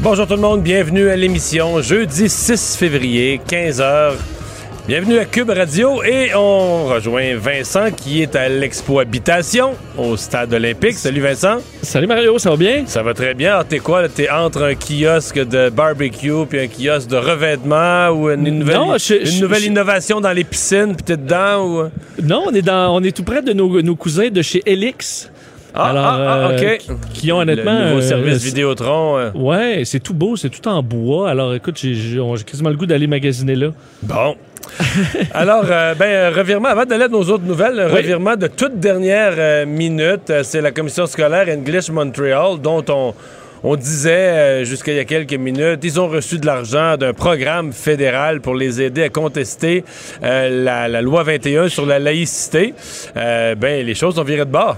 Bonjour tout le monde, bienvenue à l'émission jeudi 6 février, 15h. Bienvenue à Cube Radio et on rejoint Vincent qui est à l'Expo Habitation au Stade olympique. Salut Vincent. Salut Mario, ça va bien? Ça va très bien. Alors, T'es quoi? T'es entre un kiosque de barbecue puis un kiosque de revêtement ou une, une nouvelle, Non, je- une je- nouvelle je- innovation dans les piscines puis t'es dedans ou... Non, on est dans, on est tout près de nos, nos cousins de chez Elix. Ah, Alors, ah, ah, euh, OK. qui ont honnêtement, Le nouveau euh, service c'est- Vidéotron. euh. Ouais, c'est tout beau, c'est tout en bois. Alors écoute, j'ai quasiment le goût d'aller magasiner là. Bon. Alors, euh, ben, euh, revirement, avant d'aller à nos autres nouvelles, Oui. revirement de toute dernière euh, minute, euh, c'est la commission scolaire English Montreal, dont on, on disait euh, jusqu'à il y a quelques minutes, ils ont reçu de l'argent d'un programme fédéral pour les aider à contester euh, la, la loi 21 sur la laïcité. Euh, ben, les choses ont viré de bord.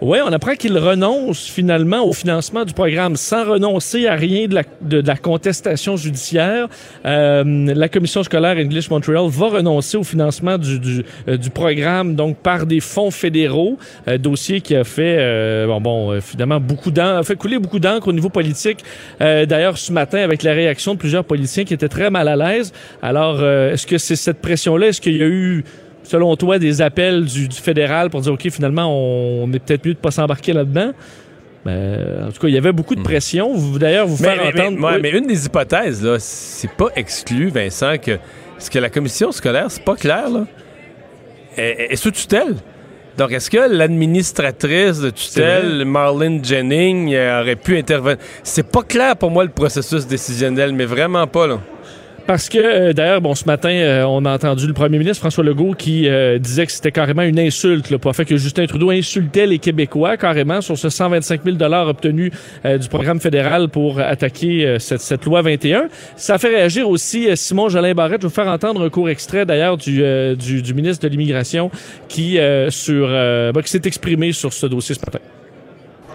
Ouais, on apprend qu'ils renoncent finalement au financement du programme sans renoncer à rien de la, de, la contestation judiciaire. Euh, la commission scolaire English Montreal va renoncer au financement du, du, euh, du programme donc par des fonds fédéraux, euh, dossier qui a fait euh, bon bon euh, finalement beaucoup d'encre, fait couler beaucoup d'encre au niveau politique. D'ailleurs ce matin avec la réaction de plusieurs politiciens qui étaient très mal à l'aise. Alors est-ce que c'est cette pression là Est-ce qu'il y a eu selon toi, des appels du, du fédéral pour dire, OK, finalement, on, est peut-être mieux de pas s'embarquer là-dedans? Ben, en tout cas, il y avait beaucoup de pression. Vous, D'ailleurs, vous Mais, faire mais- entendre... mais- ouais, Oui. mais une des hypothèses, là, c'est pas exclu, Vincent, que. Parce que la commission scolaire, c'est pas clair, là. est, est sous tutelle. Donc, est-ce que l'administratrice de tutelle, Marlene Jennings, aurait pu intervenir? C'est pas clair pour moi le processus décisionnel, mais vraiment pas, là. Parce que, euh, d'ailleurs, bon, ce matin, euh, on a entendu le premier ministre François Legault qui euh, disait que c'était carrément une insulte, le fait que Justin Trudeau insultait les Québécois carrément sur ce 125 000 obtenu du programme fédéral pour attaquer euh, cette, cette loi 21. Ça fait réagir aussi Simon Jolin Barrette. Je vais vous faire entendre un court extrait, d'ailleurs, du, du, du ministre de l'Immigration qui, sur, bah, qui s'est exprimé sur ce dossier ce matin.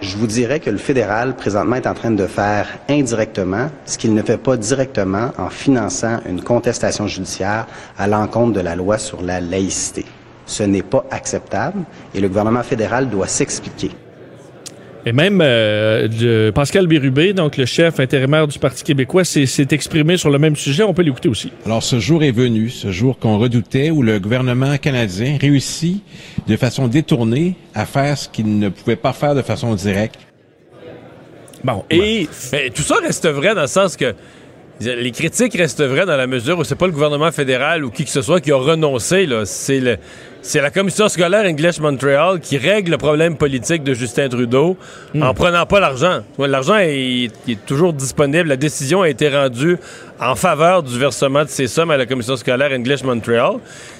Je vous dirais que le fédéral, présentement, est en train de faire indirectement ce qu'il ne fait pas directement en finançant une contestation judiciaire à l'encontre de la loi sur la laïcité. Ce n'est pas acceptable et le gouvernement fédéral doit s'expliquer. Et même euh, Pascal Bérubé, donc le chef intérimaire du Parti québécois, s'est exprimé sur le même sujet. On peut l'écouter aussi. Alors ce jour est venu, ce jour qu'on redoutait, où le gouvernement canadien réussit de façon détournée à faire ce qu'il ne pouvait pas faire de façon directe. Bon, Et mais tout ça reste vrai dans le sens que les critiques restent vraies dans la mesure où c'est pas le gouvernement fédéral ou qui que ce soit qui a renoncé. là. C'est le- c'est la commission scolaire English Montreal qui règle le problème politique de Justin Trudeau en prenant pas l'argent. L'argent est, toujours disponible. La décision a été rendue en faveur du versement de ces sommes à la commission scolaire English Montreal.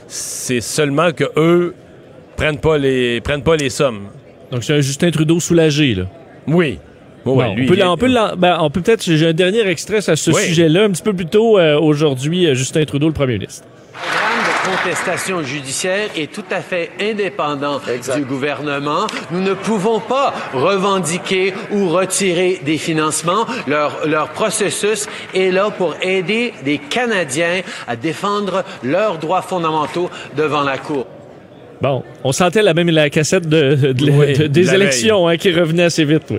C'est seulement que eux prennent pas les prennent pas les sommes. donc c'est un Justin Trudeau soulagé là. Oui. Bon, lui, on peut, il est- on peut, l'en- ben, on peut peut-être. J'ai un dernier extrait à ce Oui. sujet-là, un petit peu plus tôt euh, aujourd'hui. euh, Justin Trudeau, le premier ministre. Contestation judiciaire est tout à fait indépendant du gouvernement. Nous ne pouvons pas revendiquer ou retirer des financements. Leur, leur processus est là pour aider les Canadiens à défendre leurs droits fondamentaux devant la Cour. Bon, on sentait la même la cassette de, de- Oui, de- des élections hein, qui revenait assez vite. oui.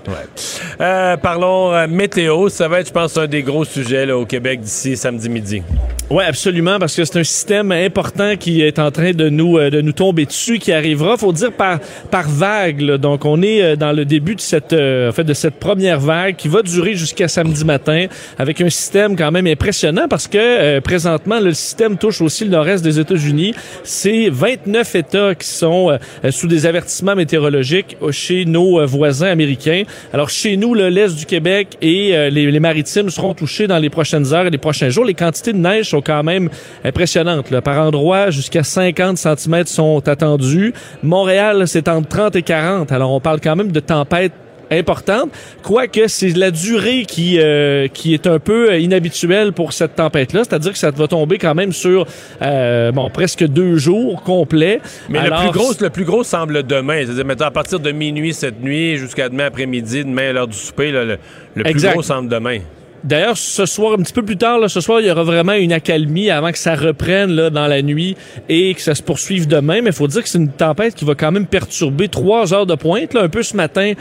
Euh, parlons euh, météo. Ça va être, je pense, un des gros sujets là, au Québec d'ici samedi midi. Oui, absolument, parce que c'est un système important qui est en train de nous euh, de nous tomber dessus, qui arrivera, faut dire par par vague. là. Donc, on est dans le début de cette euh, en fait de cette première vague qui va durer jusqu'à samedi matin, avec un système quand même impressionnant, parce que euh, présentement le système touche aussi le nord-est des États-Unis. C'est 29 États qui sont euh, sous des avertissements météorologiques euh, chez nos euh, voisins américains. Alors, chez nous, le l'est du Québec et euh, les, maritimes seront touchés dans les prochaines heures et les prochains jours. Les quantités de neige sont quand même impressionnantes. Par endroit, jusqu'à 50 cm sont attendus. Montréal, c'est entre 30 et 40. Alors, on parle quand même de tempêtes importante. Quoique c'est la durée qui, euh, qui est un peu euh, inhabituelle pour cette tempête-là, c'est-à-dire que ça va tomber quand même sur euh, bon presque deux jours complets. Mais Alors, le plus gros, le plus gros semble demain. C'est-à-dire, mettons, à partir de minuit cette nuit jusqu'à demain après-midi, demain à l'heure du souper, là, le, le plus gros semble demain. D'ailleurs, ce soir, un petit peu plus tard, là, ce soir, il y aura vraiment une accalmie avant que ça reprenne là, dans la nuit et que ça se poursuive demain. Mais il faut dire que c'est une tempête qui va quand même perturber trois heures de pointe, là, un peu ce matin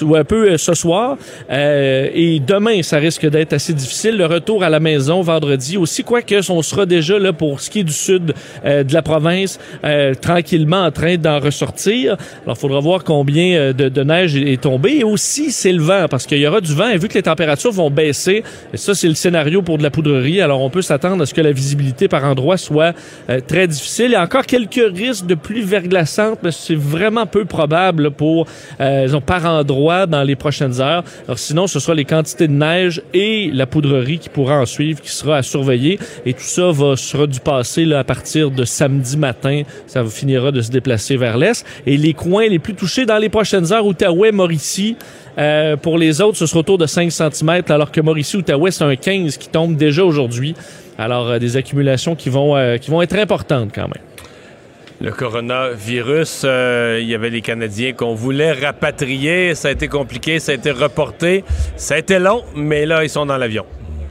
ou un peu euh, ce soir. Euh, et demain, ça risque d'être assez difficile. Le retour à la maison vendredi aussi, quoique on sera déjà là pour ce qui est du sud euh, de la province, tranquillement en train d'en ressortir. Alors, il faudra voir combien de, de neige est tombée. Et aussi, c'est le vent, parce qu'il y aura du vent. Et vu que les températures vont baisser, ça, c'est le scénario pour de la poudrerie. Alors, on peut s'attendre à ce que la visibilité par endroit soit euh, très difficile. Il y a encore quelques risques de pluie verglaçante, mais c'est vraiment peu probable pour euh, par endroit dans les prochaines heures. Alors, sinon, ce sera les quantités de neige et la poudrerie qui pourra en suivre, qui sera à surveiller. Et tout ça va sera du passé à partir de samedi matin. Ça finira de se déplacer vers l'est. Et les coins les plus touchés dans les prochaines heures, Outaouais, Mauricie, euh, pour les autres, ce sera autour de 5 cm, alors que Mauricie, Outaouais, c'est un 15 qui tombe déjà aujourd'hui. Alors, euh, des accumulations qui vont, euh, qui vont être importantes quand même. Le coronavirus, il y avait les Canadiens qu'on voulait rapatrier. Ça a été compliqué, ça a été reporté. Ça a été long, mais là, ils sont dans l'avion.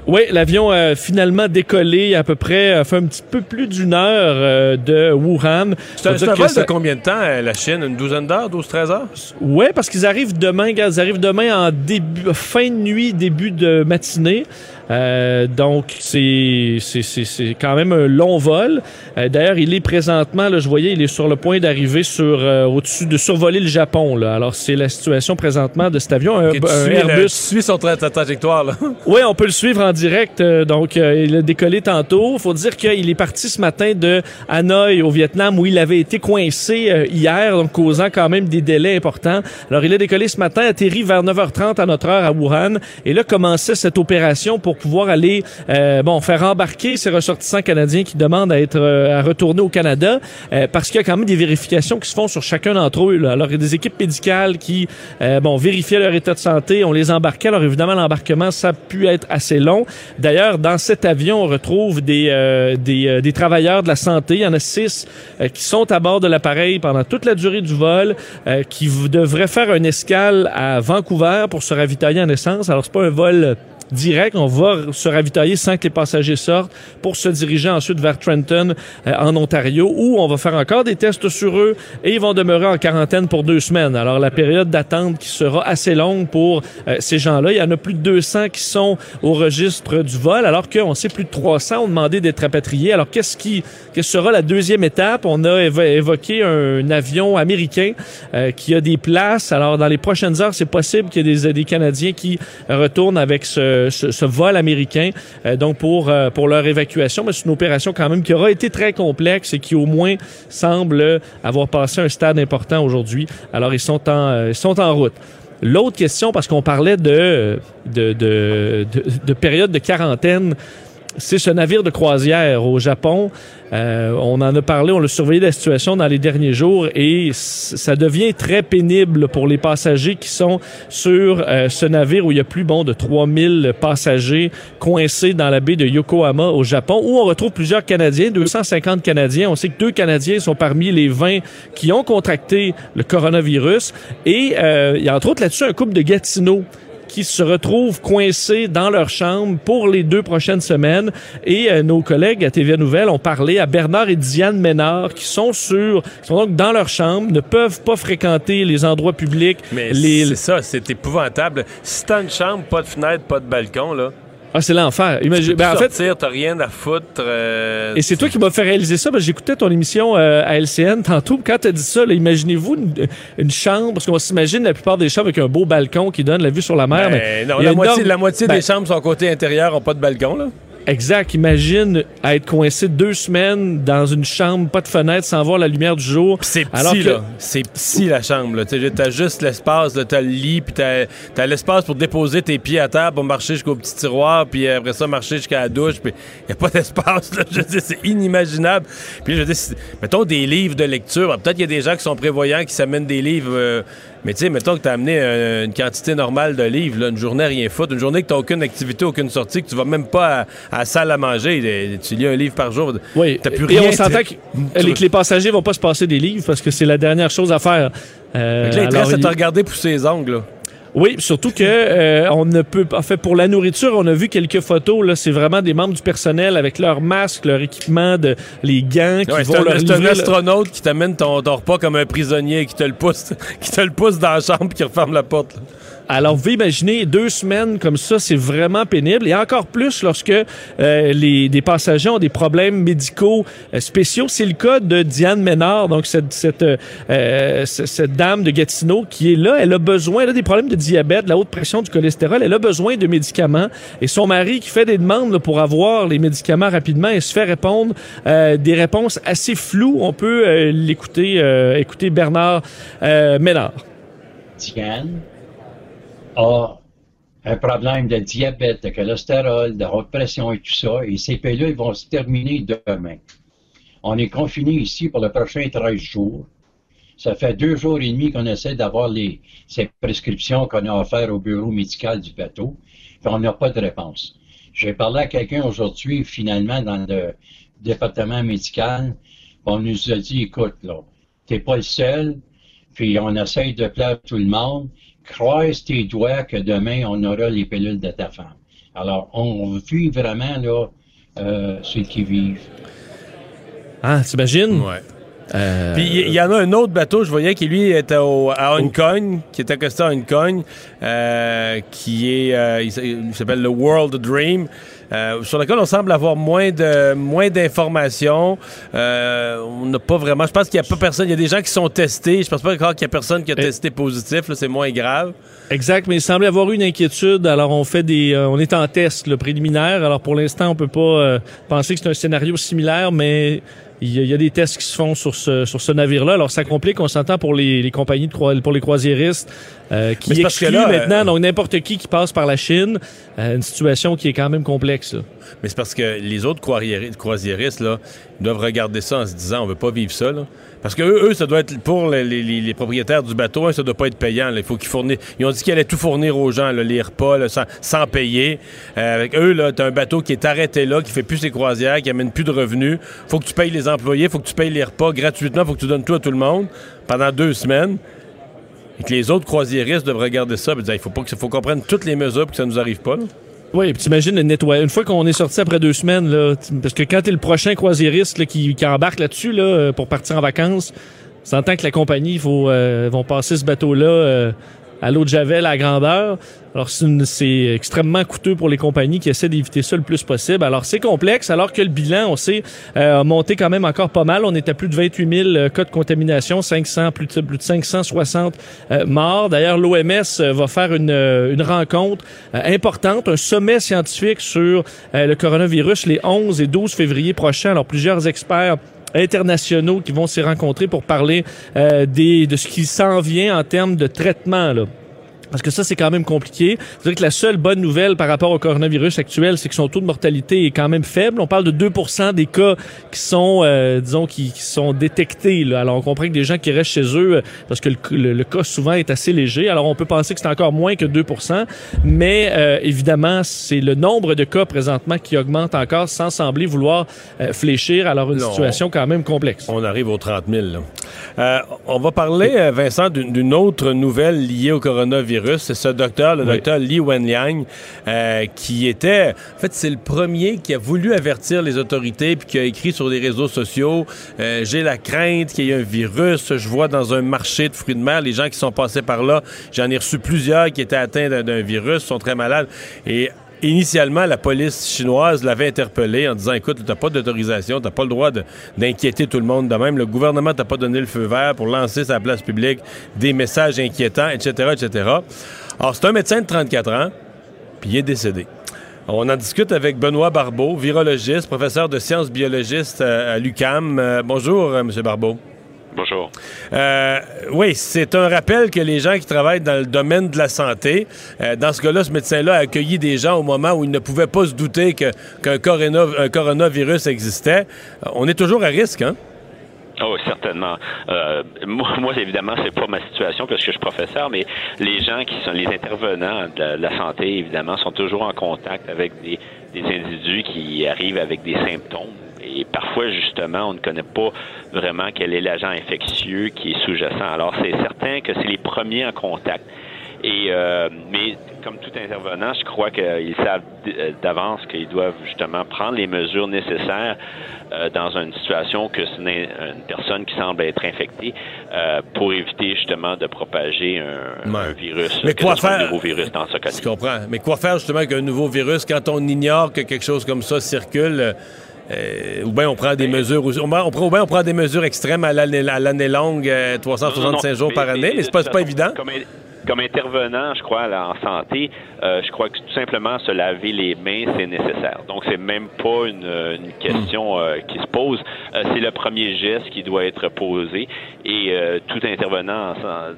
Oui, l'avion a finalement décollé à peu près, a fait un petit peu plus d'une heure euh, de Wuhan. C'est un, vol ça- de combien de temps, euh, la Chine? Une douzaine d'heures, 12-13 heures? Ouais, parce qu'ils arrivent demain, gars, ils arrivent demain en début, fin de nuit, début de matinée. Euh, donc c'est c'est c'est c'est quand même un long vol. Euh, D'ailleurs, il est présentement, là, je voyais, il est sur le point d'arriver sur euh, au-dessus de survoler le Japon. Là. Alors c'est la situation présentement de cet avion, un, Ok, tu, un suis, le- Airbus. tu suis son tra- trajectoire, là. Oui, on peut le suivre en direct. euh, donc, il a décollé tantôt. faut dire qu'il est parti ce matin de Hanoï au Vietnam où il avait été coincé hier, donc causant quand même des délais importants. Alors, il a décollé ce matin, atterri vers 9h30 à notre heure à Wuhan. Et là, commençait cette opération pour pouvoir aller, euh, bon, faire embarquer ces ressortissants canadiens qui demandent à être euh, à retourner au Canada euh, parce qu'il y a quand même des vérifications qui se font sur chacun d'entre eux. Alors, il y a des équipes médicales qui, euh, bon, vérifiaient leur état de santé. On les embarquait. Alors, évidemment, l'embarquement, ça a pu être assez long. D'ailleurs, dans cet avion, on retrouve des, des, travailleurs de la santé. Il y en a six qui sont à bord de l'appareil pendant toute la durée du vol, qui devraient faire une escale à Vancouver pour se ravitailler en essence. Alors, c'est pas un vol direct. On va se ravitailler sans que les passagers sortent pour se diriger ensuite vers Trenton euh, en Ontario où on va faire encore des tests sur eux et ils vont demeurer en quarantaine pour deux semaines. Alors la période d'attente qui sera assez longue pour euh, ces gens-là. Il y en a plus de 200 qui sont au registre du vol alors qu'on sait plus de 300 ont demandé d'être rapatriés. Alors qu'est-ce qui quelle sera la deuxième étape? On a évo- évoqué un avion américain euh, qui a des places. Alors dans les prochaines heures, c'est possible qu'il y ait des, des Canadiens qui retournent avec ce, ce, ce vol américain euh, donc pour, euh, pour leur évacuation. Mais c'est une opération quand même qui aura été très complexe et qui au moins semble avoir passé un stade important aujourd'hui. Alors ils sont en, euh, ils sont en route. L'autre question, parce qu'on parlait de, de, de période de quarantaine, c'est ce navire de croisière au Japon. Euh, on en a parlé, on a surveillé la situation dans les derniers jours et ça devient très pénible pour les passagers qui sont sur euh, ce navire où il y a plus bon de 3000 passagers coincés dans la baie de Yokohama au Japon où on retrouve plusieurs Canadiens, 250 Canadiens. On sait que deux Canadiens sont parmi les 20 qui ont contracté le coronavirus et euh, il y a entre autres là-dessus un couple de Gatineau qui se retrouvent coincés dans leur chambre pour les deux prochaines semaines. Et euh, nos collègues à TVA Nouvelle ont parlé à Bernard et Diane Ménard qui sont sur, qui sont donc dans leur chambre, ne peuvent pas fréquenter les endroits publics. Mais les... c'est ça, c'est épouvantable. Si t'as une chambre, pas de fenêtre, pas de balcon, là. Ah, c'est l'enfer. Imagine- ben, en fait, t'as rien à foutre. euh, Et c'est toi qui m'as fait réaliser ça, que j'écoutais ton émission euh, à LCN tantôt. Quand t'as dit ça, imaginez-vous une, une chambre, parce qu'on s'imagine la plupart des chambres avec un beau balcon qui donne la vue sur la mer. Ben, mais non, la moitié, norme- la moitié Ben, des chambres sont côté intérieur, ont pas de balcon, là. Exact. Imagine être coincé deux semaines dans une chambre, pas de fenêtre, sans voir la lumière du jour. C'est Alors petit, que- là. C'est petit, la chambre, là. T'as juste l'espace. T'as le lit, puis t'as as, l'espace pour déposer tes pieds à terre, pour marcher jusqu'au petit tiroir, puis après ça, marcher jusqu'à la douche, puis y a pas d'espace, là. Je dire, c'est inimaginable. Puis je c'est- mettons des livres de lecture. Peut-être qu'il y a des gens qui sont prévoyants, qui s'amènent des livres. euh, Mais tu sais, mettons que tu as amené euh, une quantité normale de livres, là, une journée rien foutre, une journée que tu n'as aucune activité, aucune sortie, que tu vas même pas à, à la salle à manger, et- tu lis un livre par jour. Oui, T'as plus et rien. on s'entend que les passagers vont pas se passer des livres parce que c'est la dernière chose à faire. Euh, là, il te alors, reste à il- te regarder pousser les ongles. là. Oui, surtout que euh, on ne peut en fait pour la nourriture, on a vu quelques photos là, c'est vraiment des membres du personnel avec leur masque, leur équipement de les gants qui Ouais, vont c'est leur un, c'est un le- astronaute qui t'amène ton, ton repas comme un prisonnier, qui te le pousse, qui te le pousse dans la chambre qui referme la porte. là. Alors, vous pouvez imaginer deux semaines comme ça, c'est vraiment pénible. Et encore plus lorsque euh, les, des passagers ont des problèmes médicaux euh, spéciaux. C'est le cas de Diane Ménard, donc cette, cette, euh, euh, cette dame de Gatineau qui est là. Elle a besoin, elle a des problèmes de diabète, de la haute pression, du cholestérol. Elle a besoin de médicaments. Et son mari qui fait des demandes là, pour avoir les médicaments rapidement et se fait répondre euh, des réponses assez floues. On peut l'écouter, écouter Bernard Ménard. Diane? A un problème de diabète, de cholestérol, de haute pression et tout ça, et ces pilules vont se terminer demain. On est confiné ici pour le prochain 13 jours. Ça fait deux jours et demi qu'on essaie d'avoir ces prescriptions qu'on a offertes au bureau médical du bateau, puis on n'a pas de réponse. J'ai parlé à quelqu'un aujourd'hui, finalement, dans le département médical, on nous a dit, écoute, là, t'es pas le seul, puis on essaye de plaire tout le monde. Croise tes doigts que demain, on aura les pilules de ta femme. Alors, on vit vraiment, là, euh, ceux qui vivent. Ah, t'imagines? Ouais. Euh, Puis il y, y en a un autre bateau, je voyais, qui lui était au- à Hong Kong, qui est accosté à Hong Kong, euh, qui est, euh, il s'appelle le World Dream, euh, sur lequel on semble avoir moins de moins d'informations. Euh, on n'a pas vraiment. Je pense qu'il n'y a pas personne. Il y a des gens qui sont testés. Je pense pas encore qu'il y a personne qui a testé positif. là, C'est moins grave. Exact, mais il semblait avoir eu une inquiétude. Alors, on fait des, on est en test le préliminaire. Alors, pour l'instant, on peut pas euh, penser que c'est un scénario similaire, mais il y, a, il y a des tests qui se font sur ce sur ce navire-là. Alors, ça complique. On s'entend pour les, les compagnies de pour les croisiéristes euh, qui excluent là, maintenant euh, donc n'importe qui qui passe par la Chine. Euh, une situation qui est quand même complexe. là. Mais c'est parce que les autres croisiéri- croisiéristes là, doivent regarder ça en se disant on veut pas vivre ça. Là. Parce que eux, eux, ça doit être pour les, propriétaires du bateau, hein, ça doit pas être payant. Il faut qu'ils fournissent. Ils ont dit qu'ils allaient tout fournir aux gens, là, les repas, sans, payer. Euh, eux, là, t'as un bateau qui est arrêté là, qui fait plus ses croisières, qui amène plus de revenus. Faut que tu payes les employés, faut que tu payes les repas gratuitement, faut que tu donnes tout à tout le monde pendant deux semaines. Et que les autres croisiéristes doivent regarder ça et dire il faut pas faut qu'on prenne toutes les mesures pour que ça nous arrive pas. Oui, puis t'imagines le nettoyage. Une fois qu'on est sorti après deux semaines, là, parce que quand t'es le prochain croisiériste qui, embarque là-dessus là, euh, pour partir en vacances, c'est en tant que la compagnie, faut euh, vont passer ce bateau-là euh, à l'eau de Javel à grandeur. Alors c'est extrêmement coûteux pour les compagnies qui essaient d'éviter ça le plus possible. Alors c'est complexe, alors que le bilan, on sait, euh, a monté quand même encore pas mal. On est à plus de 28 000 euh, cas de contamination, 500 plus de, plus de 560 euh, morts. D'ailleurs, l'OMS euh, va faire une, une rencontre importante, un sommet scientifique sur le coronavirus les 11 et 12 février prochains. Alors plusieurs experts internationaux qui vont s'y rencontrer pour parler euh, des, de ce qui s'en vient en termes de traitement. Là. Parce que ça, c'est quand même compliqué. Je dirais que la seule bonne nouvelle par rapport au coronavirus actuel, c'est que son taux de mortalité est quand même faible. On parle de 2% des cas qui sont, euh, disons, qui, qui sont détectés. Là. Alors, on comprend que des gens qui restent chez eux, euh, parce que le, le- le cas souvent est assez léger. Alors, on peut penser que c'est encore moins que 2% mais euh, évidemment, c'est le nombre de cas présentement qui augmente encore sans sembler vouloir euh, fléchir. Alors, une Non. situation quand même complexe. On arrive aux 30 000. là. Euh, on va parler, Vincent, d'une autre nouvelle liée au coronavirus. C'est ce docteur, le Oui. docteur Li Wenliang, euh, qui était... En fait, c'est le premier qui a voulu avertir les autorités puis qui a écrit sur les réseaux sociaux euh, J'ai la crainte qu'il y ait un virus. Je vois dans un marché de fruits de mer, les gens qui sont passés par là, j'en ai reçu plusieurs qui étaient atteints d'un- d'un virus, sont très malades. Et Initialement, la police chinoise l'avait interpellé en disant Écoute, tu n'as pas d'autorisation, tu n'as pas le droit d'inquiéter tout le monde de même. Le gouvernement t'a pas donné le feu vert pour lancer la place publique des messages inquiétants, etc., etc. Alors, c'est un médecin de 34 ans, puis il est décédé. On en discute avec Benoît Barbeau, virologiste, professeur de sciences biologistes euh, à l'UCAM. Euh, bonjour, euh, M. Barbeau. Bonjour. Euh, oui, c'est un rappel que les gens qui travaillent dans le domaine de la santé, euh, dans ce cas-là, ce médecin-là a accueilli des gens au moment où il ne pouvait pas se douter que- qu'un corona- un coronavirus existait. Euh, on est toujours à risque, hein? Oh, certainement. Euh, moi, moi, évidemment, c'est pas ma situation parce que je suis professeur, mais les gens qui sont les intervenants de la, santé, évidemment, sont toujours en contact avec des, des individus qui arrivent avec des symptômes. Et parfois, justement, on ne connaît pas vraiment quel est l'agent infectieux qui est sous-jacent. Alors, c'est certain que c'est les premiers en contact. Et euh, mais comme tout intervenant, je crois qu'ils savent euh, d'avance qu'ils doivent justement prendre les mesures nécessaires euh, dans une situation que c'est une, personne qui semble être infectée pour éviter justement de propager un, virus. Mais quoi faire un nouveau virus dans ce cas Je comprends. Mais quoi faire justement avec un nouveau virus? Quand on ignore que quelque chose comme ça circule? Ou bien on prend des mesures, ou, bien on prend des mesures extrêmes à l'année longue, 365 jours par année, mais c'est pas, pas évident comme intervenant, je crois, en santé, euh, je crois que tout simplement se laver les mains, c'est nécessaire. Donc, c'est même pas une, une question euh, qui se pose. Euh, c'est le premier geste qui doit être posé. Et tout intervenant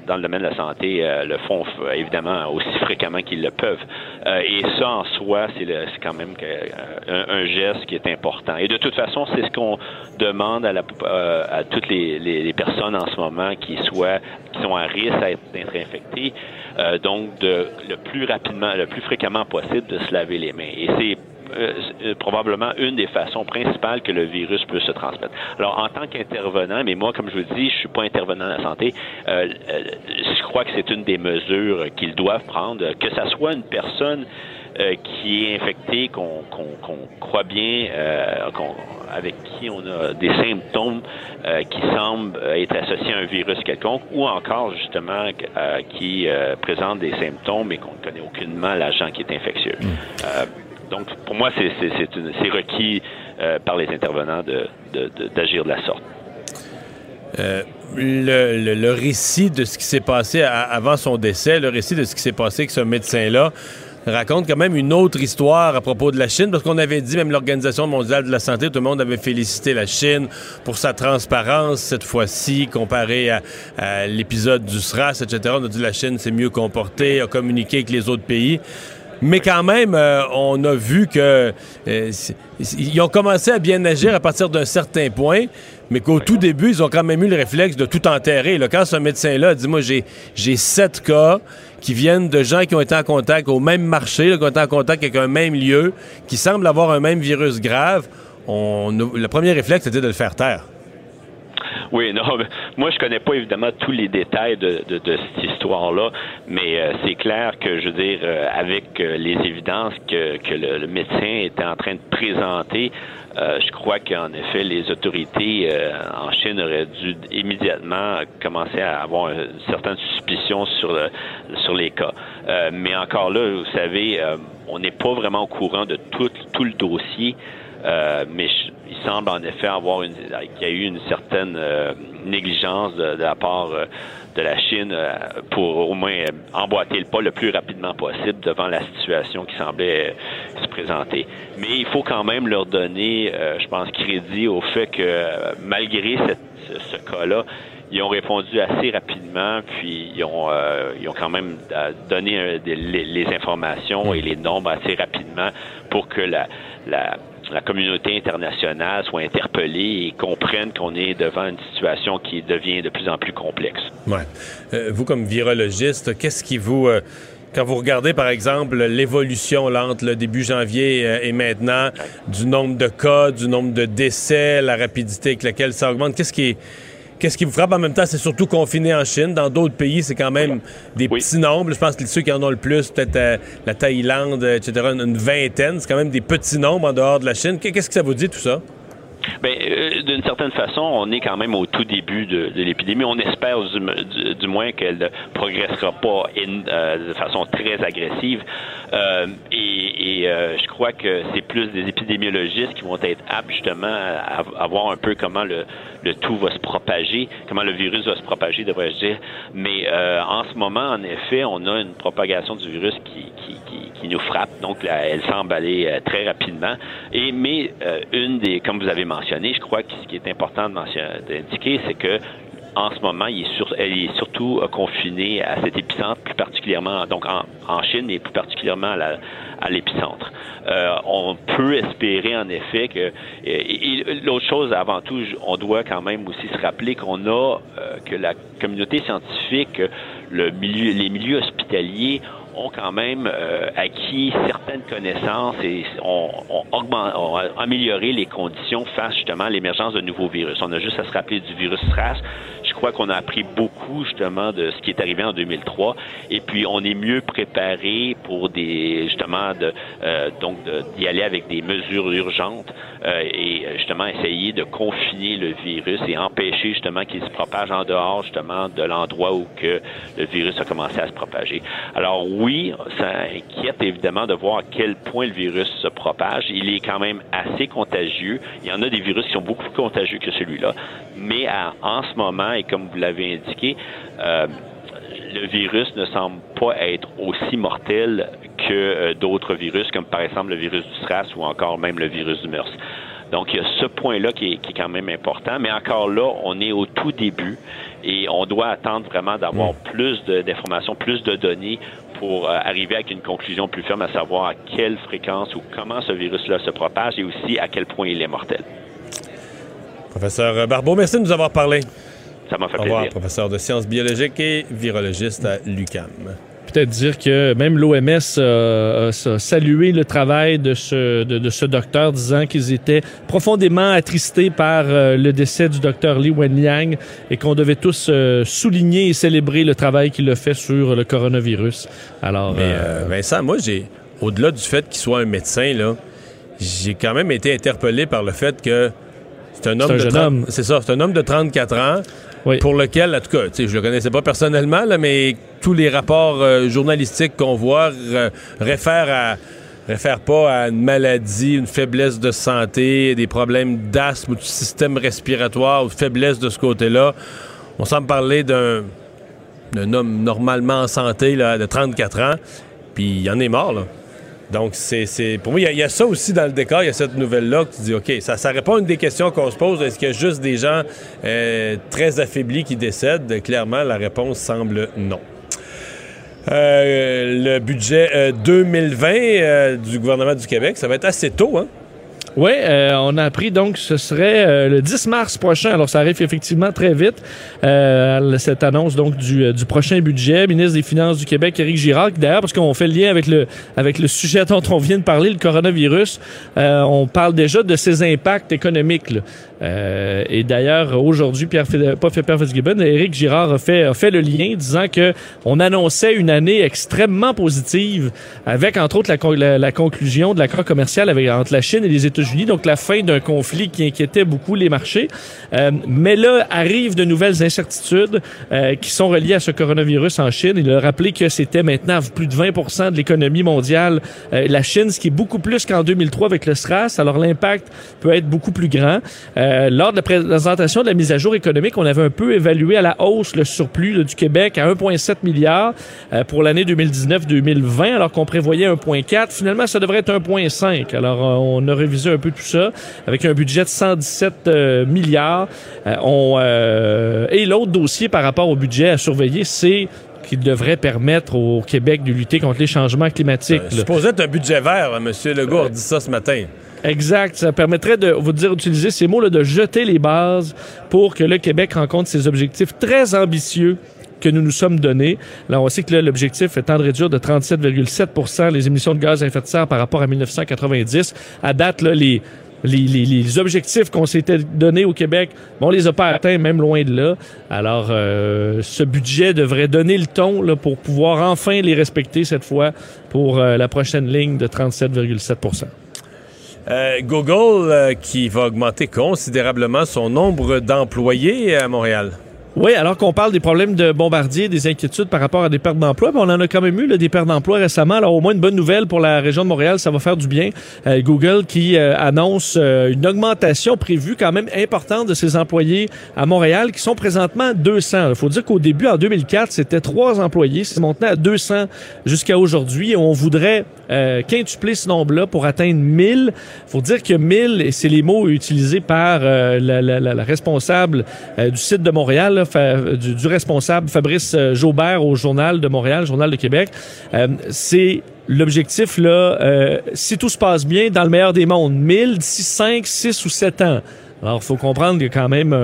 dans le domaine de la santé le font évidemment aussi fréquemment qu'ils le peuvent. et ça, en soi, c'est quand même un, un, geste qui est important. Et de toute façon, c'est ce qu'on demande à, la, à toutes les, les, personnes en ce moment qui soient qui sont à risque d'être infectées. Euh, donc, de, le plus rapidement, le plus fréquemment possible, de se laver les mains. Et c'est euh, euh, probablement une des façons principales que le virus peut se transmettre. Alors, en tant qu'intervenant, mais moi, comme je vous dis, je suis pas intervenant dans la santé, je crois que c'est une des mesures qu'ils doivent prendre, que ça soit une personne euh, qui est infecté, qu'on croit bien, euh, avec qui on a des symptômes euh, qui semblent être associés à un virus quelconque, ou encore justement qui présente des symptômes et qu'on ne connaît aucunement l'agent qui est infectieux. Donc, pour moi, c'est requis par les intervenants d'agir de, la sorte. Le, le, récit de ce qui s'est passé avant son décès, le récit de ce qui s'est passé avec ce médecin-là, raconte quand même une autre histoire à propos de la Chine, parce qu'on avait dit, même l'Organisation mondiale de la santé, tout le monde avait félicité la Chine pour sa transparence cette fois-ci, comparé à, l'épisode du SRAS, etc. On a dit la Chine s'est mieux comportée, a communiqué avec les autres pays. Mais quand même, euh, on a vu que euh, ils ont commencé à bien agir à partir d'un certain point, mais qu'au tout début, ils ont quand même eu le réflexe de tout enterrer. Quand ce médecin-là dit, moi, j'ai, sept cas qui viennent de gens qui ont été en contact au même marché, qui ont été en contact avec un même lieu, qui semblent avoir un même virus grave, le premier réflexe, c'était de le faire taire. Oui, non, moi je connais pas évidemment tous les détails de, cette histoire-là, mais euh, c'est clair que je veux dire, euh, avec euh, les évidences que, le, médecin était en train de présenter, je crois qu'en effet les autorités en Chine auraient dû immédiatement commencer à avoir une certaine suspicion sur sur les cas. mais encore là, vous savez, on n'est pas vraiment au courant de tout, tout le dossier. Euh, mais il semble en effet avoir une, qu'il y a eu une certaine euh, négligence de, la part euh, de la Chine pour au moins emboîter le pas le plus rapidement possible devant la situation qui semblait se présenter. Mais il faut quand même leur donner, je pense, crédit au fait que malgré ce, cas-là, ils ont répondu assez rapidement, puis ils ont, ils ont quand même donné les, les, informations et les nombres assez rapidement pour que la, la la communauté internationale soit interpellée et comprenne qu'on est devant une situation qui devient de plus en plus complexe. Ouais. Euh, vous, comme virologiste, qu'est-ce qui vous... Euh, quand vous regardez, par exemple, l'évolution entre le début janvier euh, et maintenant, du nombre de cas, du nombre de décès, la rapidité avec laquelle ça augmente, qu'est-ce qui est Qu'est-ce qui vous frappe en même temps? C'est surtout confiné en Chine. Dans d'autres pays, c'est quand même des petits nombres. Je pense que ceux qui en ont le plus, peut-être euh, la Thaïlande, etc., une, vingtaine. C'est quand même des petits nombres en dehors de la Chine. Qu'est-ce que ça vous dit, tout ça? Bien, euh, d'une certaine façon, on est quand même au tout début de, l'épidémie. On espère du, moins qu'elle ne progressera pas euh, de façon très agressive. Euh, et, je crois que c'est plus des épidémiologistes qui vont être aptes justement à, à voir un peu comment le, le, tout va se propager, comment le virus va se propager, devrais-je dire. Mais en ce moment, en effet, on a une propagation du virus qui, qui, qui, nous frappe. Donc, elle semble aller très rapidement. Et mais une des, comme vous avez mentionné, je crois que ce qui est important d'indiquer, c'est que en ce moment, il est sur, elle est surtout euh, confinée à cet épicentre, plus particulièrement donc en, Chine, mais plus particulièrement à l'épicentre. Euh, on peut espérer en effet que et, et l'autre chose avant tout, on doit quand même aussi se rappeler qu'on a euh, que la communauté scientifique, le milieu, les milieux hospitaliers ont quand même euh, acquis certaines connaissances et ont, amélioré les conditions face justement à l'émergence de nouveaux virus. On a juste à se rappeler du virus SRAS. Crois qu'on a appris beaucoup justement de ce qui est arrivé en 2003 et puis on est mieux préparé pour des justement de euh, donc d'y aller avec des mesures urgentes euh, et justement essayer de confiner le virus et empêcher justement qu'il se propage en dehors justement de l'endroit où que le virus a commencé à se propager. Alors oui, ça inquiète évidemment de voir à quel point le virus se propage. Il est quand même assez contagieux. Il y en a des virus qui sont beaucoup plus contagieux que celui-là, mais en ce moment comme vous l'avez indiqué, euh, le virus ne semble pas être aussi mortel que euh, d'autres virus, comme par exemple le virus du SRAS ou encore même le virus du MERS. Donc, il y a ce point-là qui est, qui est, quand même important. Mais encore là, on est au tout début et on doit attendre vraiment d'avoir mmh. plus d'informations, plus de données pour euh, arriver avec une conclusion plus ferme, à savoir à quelle fréquence ou comment ce virus-là se propage et aussi à quel point il est mortel. Professeur Barbeau, merci de nous avoir parlé. Ça m'a fait Au revoir, plaisir. professeur de sciences biologiques et virologiste à l'UCAM. Peut-être dire que même l'OMS a, a, salué le travail de ce, de, de ce docteur, disant qu'ils étaient profondément attristés par euh, le décès du docteur Li Wenliang et qu'on devait tous euh, souligner et célébrer le travail qu'il a fait sur le coronavirus. Alors, Mais euh, Vincent, moi, j'ai, au-delà du fait qu'il soit un médecin, là, j'ai quand même été interpellé par le fait que c'est un homme un de jeune 30 homme. C'est ça, c'est un homme de 34 ans. Pour lequel, en tout cas, je le connaissais pas personnellement, mais tous les rapports euh, journalistiques qu'on voit euh, réfèrent à pas à une maladie, une faiblesse de santé, des problèmes d'asthme ou du système respiratoire ou de faiblesse de ce côté-là. On semble parler d'un homme normalement en santé de 34 ans, puis il en est mort. Donc, c'est, pour moi, il y, a ça aussi dans le décor. Il y a cette nouvelle-là que tu dis, OK, ça, répond à une des questions qu'on se pose. Est-ce qu'il y a juste des gens euh, très affaiblis qui décèdent? Clairement, la réponse semble non. Euh, le budget euh, 2020 euh, du gouvernement du Québec, ça va être assez tôt, hein? Oui, euh, on a appris donc que ce serait euh, le 10 mars prochain. Alors, ça arrive effectivement très vite. Euh, cette annonce donc du, prochain budget, ministre des Finances du Québec, Éric Girard, d'ailleurs, parce qu'on fait le lien avec le avec le sujet dont on vient de parler, le coronavirus, on parle déjà de ses impacts économiques. Euh, et d'ailleurs, aujourd'hui, Pierre, pas Pierre Fitzgibbon, Éric Girard a fait, a fait le lien, disant que on annonçait une année extrêmement positive, avec entre autres la, la, conclusion de l'accord commercial avec, entre la Chine et les États-Unis, donc la fin d'un conflit qui inquiétait beaucoup les marchés. Euh, mais là, arrivent de nouvelles incertitudes euh, qui sont reliées à ce coronavirus en Chine. Il a rappelé que c'était maintenant plus de 20 de l'économie mondiale, euh, la Chine, ce qui est beaucoup plus qu'en 2003 avec le SRAS. Alors l'impact peut être beaucoup plus grand. Euh, lors de la présentation de la mise à jour économique, on avait un peu évalué à la hausse le surplus là, du Québec à 1,7 milliard euh, pour l'année 2019-2020, alors qu'on prévoyait 1,4. Finalement, ça devrait être 1,5. Alors, euh, on a révisé un peu tout ça avec un budget de 117 euh, milliards. on, et l'autre dossier par rapport au budget à surveiller, c'est qui devrait permettre au Québec de lutter contre les changements climatiques. C'est supposé être un budget vert, M. Legault a dit ça ce matin. Exact. Ça permettrait de vous dire utiliser ces mots là de jeter les bases pour que le Québec rencontre ses objectifs très ambitieux que nous nous sommes donnés. Là, on sait que l'objectif étant de réduire de 37,7% les émissions de gaz à effet de serre par rapport à 1990. À date, là, les les, les, les, objectifs qu'on s'était donnés au Québec, bon, on les a pas atteints, même loin de là. Alors, euh, ce budget devrait donner le ton là, pour pouvoir enfin les respecter cette fois pour euh, la prochaine ligne de 37,7 euh, Google euh, qui va augmenter considérablement son nombre d'employés à Montréal. Oui, alors qu'on parle des problèmes de bombardiers, des inquiétudes par rapport à des pertes d'emploi, on en a quand même eu des pertes d'emploi récemment. Alors au moins une bonne nouvelle pour la région de Montréal, ça va faire du bien. Euh, Google qui annonce une augmentation prévue quand même importante de ses employés à Montréal, qui sont présentement 200. Il faut dire qu'au début, en 2004, c'était trois employés, c'est monté à 200 jusqu'à aujourd'hui. On voudrait euh, ce nombre-là pour atteindre 1000. faut dire que 1000, et c'est les mots utilisés par euh, la, responsable euh, du site de Montréal, du, responsable Fabrice euh, Jaubert au Journal de Montréal, Journal de Québec, euh, c'est l'objectif, là, si tout se passe bien, dans le meilleur des mondes, 1000 d'ici 5, 6 ou 7 ans. Alors, faut comprendre a quand même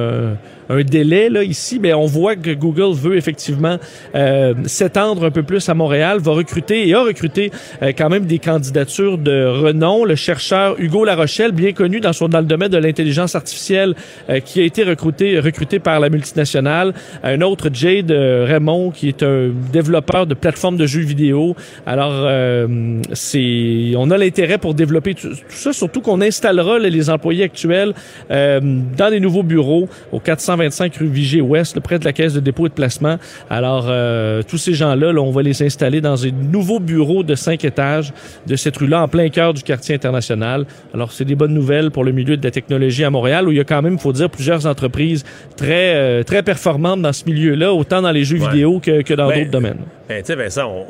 un délai là ici, mais on voit que Google veut effectivement euh, s'étendre un peu plus à Montréal, va recruter et a recruté euh, quand même des candidatures de renom. Le chercheur Hugo Larochelle, bien connu dans, son, dans le domaine de l'intelligence artificielle, euh, qui a été recruté, recruté par la multinationale. Un autre, Jade euh, Raymond, qui est un développeur de plateformes de jeux vidéo. Alors, euh, c'est, on a l'intérêt pour développer tout, ça, surtout qu'on installera les employés actuels dans les nouveaux bureaux au 400 125 rue Vigée-Ouest, près de la caisse de dépôt et de placement. Alors, euh, tous ces gens-là, là, on va les installer dans un nouveau bureau de cinq étages de cette rue-là, en plein cœur du quartier international. Alors, c'est des bonnes nouvelles pour le milieu de la technologie à Montréal, où il y a quand même, il faut dire, plusieurs entreprises très, euh, très performantes dans ce milieu-là, autant dans les jeux ouais. vidéo que, que dans ben, d'autres domaines. Ben, tu sais, Vincent, on,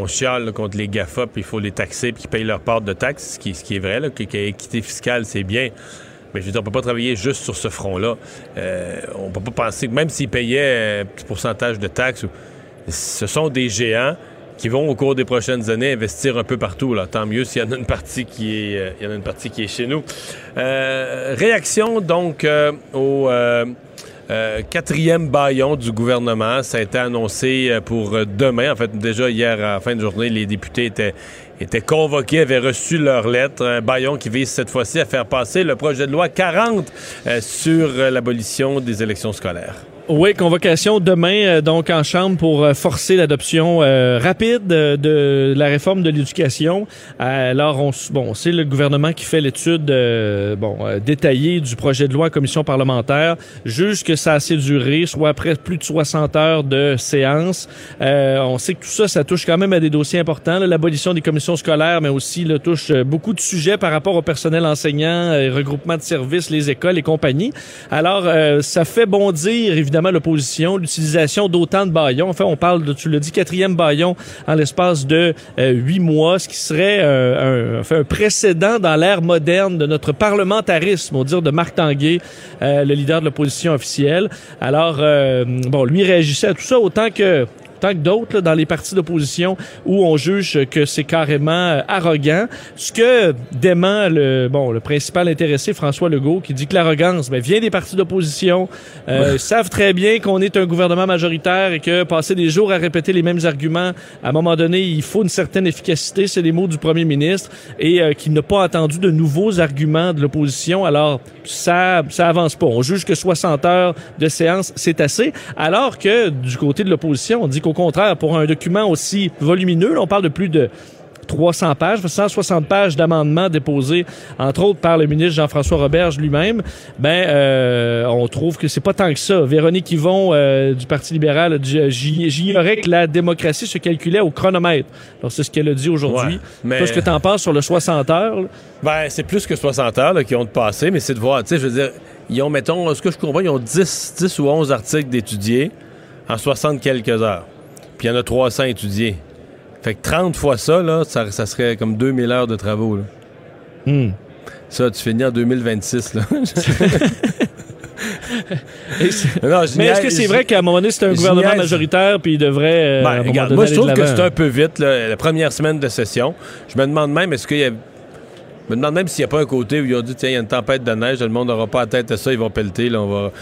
on chiale là, contre les GAFA, puis il faut les taxer, puis qu'ils payent leur part de taxes, ce qui, ce qui est vrai, là, que, que équité fiscale, c'est bien. Mais je veux dire, on peut pas travailler juste sur ce front-là. Euh, on peut pas penser que même s'ils payaient un petit pourcentage de taxes, ce sont des géants qui vont au cours des prochaines années investir un peu partout. Là. Tant mieux s'il y en a une partie qui est, euh, il y en a une partie qui est chez nous. Euh, réaction donc euh, au quatrième baillon du gouvernement. Ça a été annoncé pour demain. En fait, déjà hier la fin de journée, les députés étaient étaient convoqués, avaient reçu leur lettre. Un baillon qui vise cette fois-ci à faire passer le projet de loi 40 euh, sur euh, l'abolition des élections scolaires. Oui, convocation demain euh, donc en chambre pour euh, forcer l'adoption euh, rapide de, de, la réforme de l'éducation. Alors on bon, c'est le gouvernement qui fait l'étude euh, bon détaillée du projet de loi en commission parlementaire, juge que ça a assez duré, soit après plus de 60 heures de séance. on sait que tout ça ça touche quand même à des dossiers importants, l'abolition des commissions scolaires mais aussi là, touche beaucoup de sujets par rapport au personnel enseignant, regroupement de services, les écoles et compagnie. Alors ça fait bondir évidemment l'opposition, l'utilisation d'autant de baillons. Enfin, on parle, de, tu l'as dit, quatrième baillon en l'espace de euh, huit mois, ce qui serait euh, un, précédent dans l'ère moderne de notre parlementarisme, au dire de Marc Tanguay, euh, le leader de l'opposition officielle. Alors, bon, lui réagissait à tout ça autant que tant que d'autres dans les partis d'opposition où on juge que c'est carrément euh, arrogant. Ce que dément le bon le principal intéressé François Legault qui dit que l'arrogance ben, vient des partis d'opposition. Euh, savent très bien qu'on est un gouvernement majoritaire et que passer des jours à répéter les mêmes arguments, à un moment donné, il faut une certaine efficacité. C'est les mots du premier ministre et euh, qu'il n'a pas entendu de nouveaux arguments de l'opposition. Alors ça ça avance pas. On juge que 60 heures de séance c'est assez, alors que du côté de l'opposition, on dit qu'au contraire, pour un document aussi volumineux, là, on parle de plus de 300 pages, 160 pages d'amendements déposés, entre autres par le ministre Jean-François Roberge lui-même, ben euh, on trouve que c'est pas tant que ça. Véronique Yvon euh, du Parti libéral, j'ignorais que la démocratie se calculait au chronomètre. Alors c'est ce qu'elle a dit aujourd'hui. Ouais, mais... Qu'est-ce que tu en penses sur le 60 heures? Là? Ben c'est plus que 60 heures qui ont de passé, mais c'est de voir, tu sais, je veux dire, ils ont, mettons, ce que je comprends, ils ont 10, 10 ou 11 articles d'étudier en 60 quelques heures. Puis il y en a 300 étudiés. Fait que 30 fois ça, là, ça, ça serait comme 2000 heures de travaux. Là. Mm. Ça, tu finis en 2026. Là. non, mais est-ce que c'est vrai qu'à un moment donné, c'est un gouvernement majoritaire puis il devrait. Euh, ben, regarde, moi, je trouve que c'est un peu vite, là, la première semaine de session. Je me demande même, est-ce qu'il y a. Me demande même s'il n'y a pas un côté où ils ont dit tiens, il y a une tempête de neige, le monde n'aura pas la tête à ça, ils vont pelleter. Là, on va...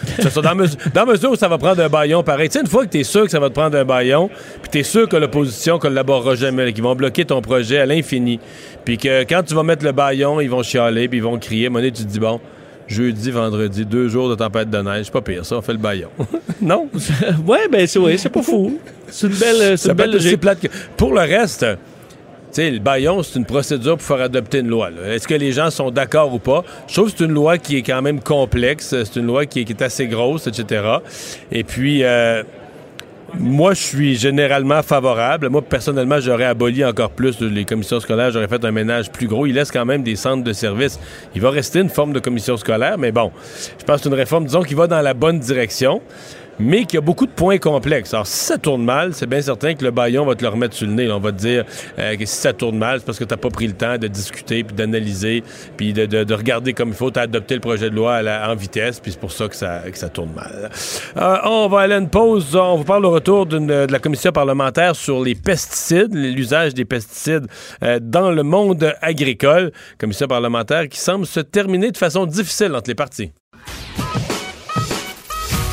dans, mesure, dans mesure où ça va prendre un baillon pareil. Tu une fois que tu es sûr que ça va te prendre un baillon, puis tu es sûr que l'opposition ne collaborera jamais, qu'ils vont bloquer ton projet à l'infini, puis que quand tu vas mettre le baillon, ils vont chialer, puis ils vont crier. Monnaie, tu te dis bon. Jeudi, vendredi, deux jours de tempête de neige, c'est pas pire, ça, on fait le baillon. non? ouais, ben c'est ouais, c'est pas fou. C'est une belle, c'est une belle logique. Plate que... Pour le reste, le baillon, c'est une procédure pour faire adopter une loi. Est-ce que les gens sont d'accord ou pas? Je trouve que c'est une loi qui est quand même complexe. C'est une loi qui est, qui est, assez grosse, etc. Et puis, euh, moi, je suis généralement favorable. Moi, personnellement, j'aurais aboli encore plus les commissions scolaires. J'aurais fait un ménage plus gros. Il laisse quand même des centres de services. Il va rester une forme de commission scolaire, mais bon, je pense que c'est une réforme, disons, qui va dans la bonne direction. Mais qui a beaucoup de points complexes. Alors, si ça tourne mal, c'est bien certain que le baillon va te le remettre sur le nez. On va te dire euh, que si ça tourne mal, c'est parce que tu n'as pas pris le temps de discuter, puis d'analyser, puis de, regarder comme il faut. Tu as adopté le projet de loi en vitesse, puis c'est pour ça que ça, que ça tourne mal. Euh, on va aller à une pause. On vous parle au retour de la commission parlementaire sur les pesticides, l'usage des pesticides euh, dans le monde agricole. Commission parlementaire qui semble se terminer de façon difficile entre les partis.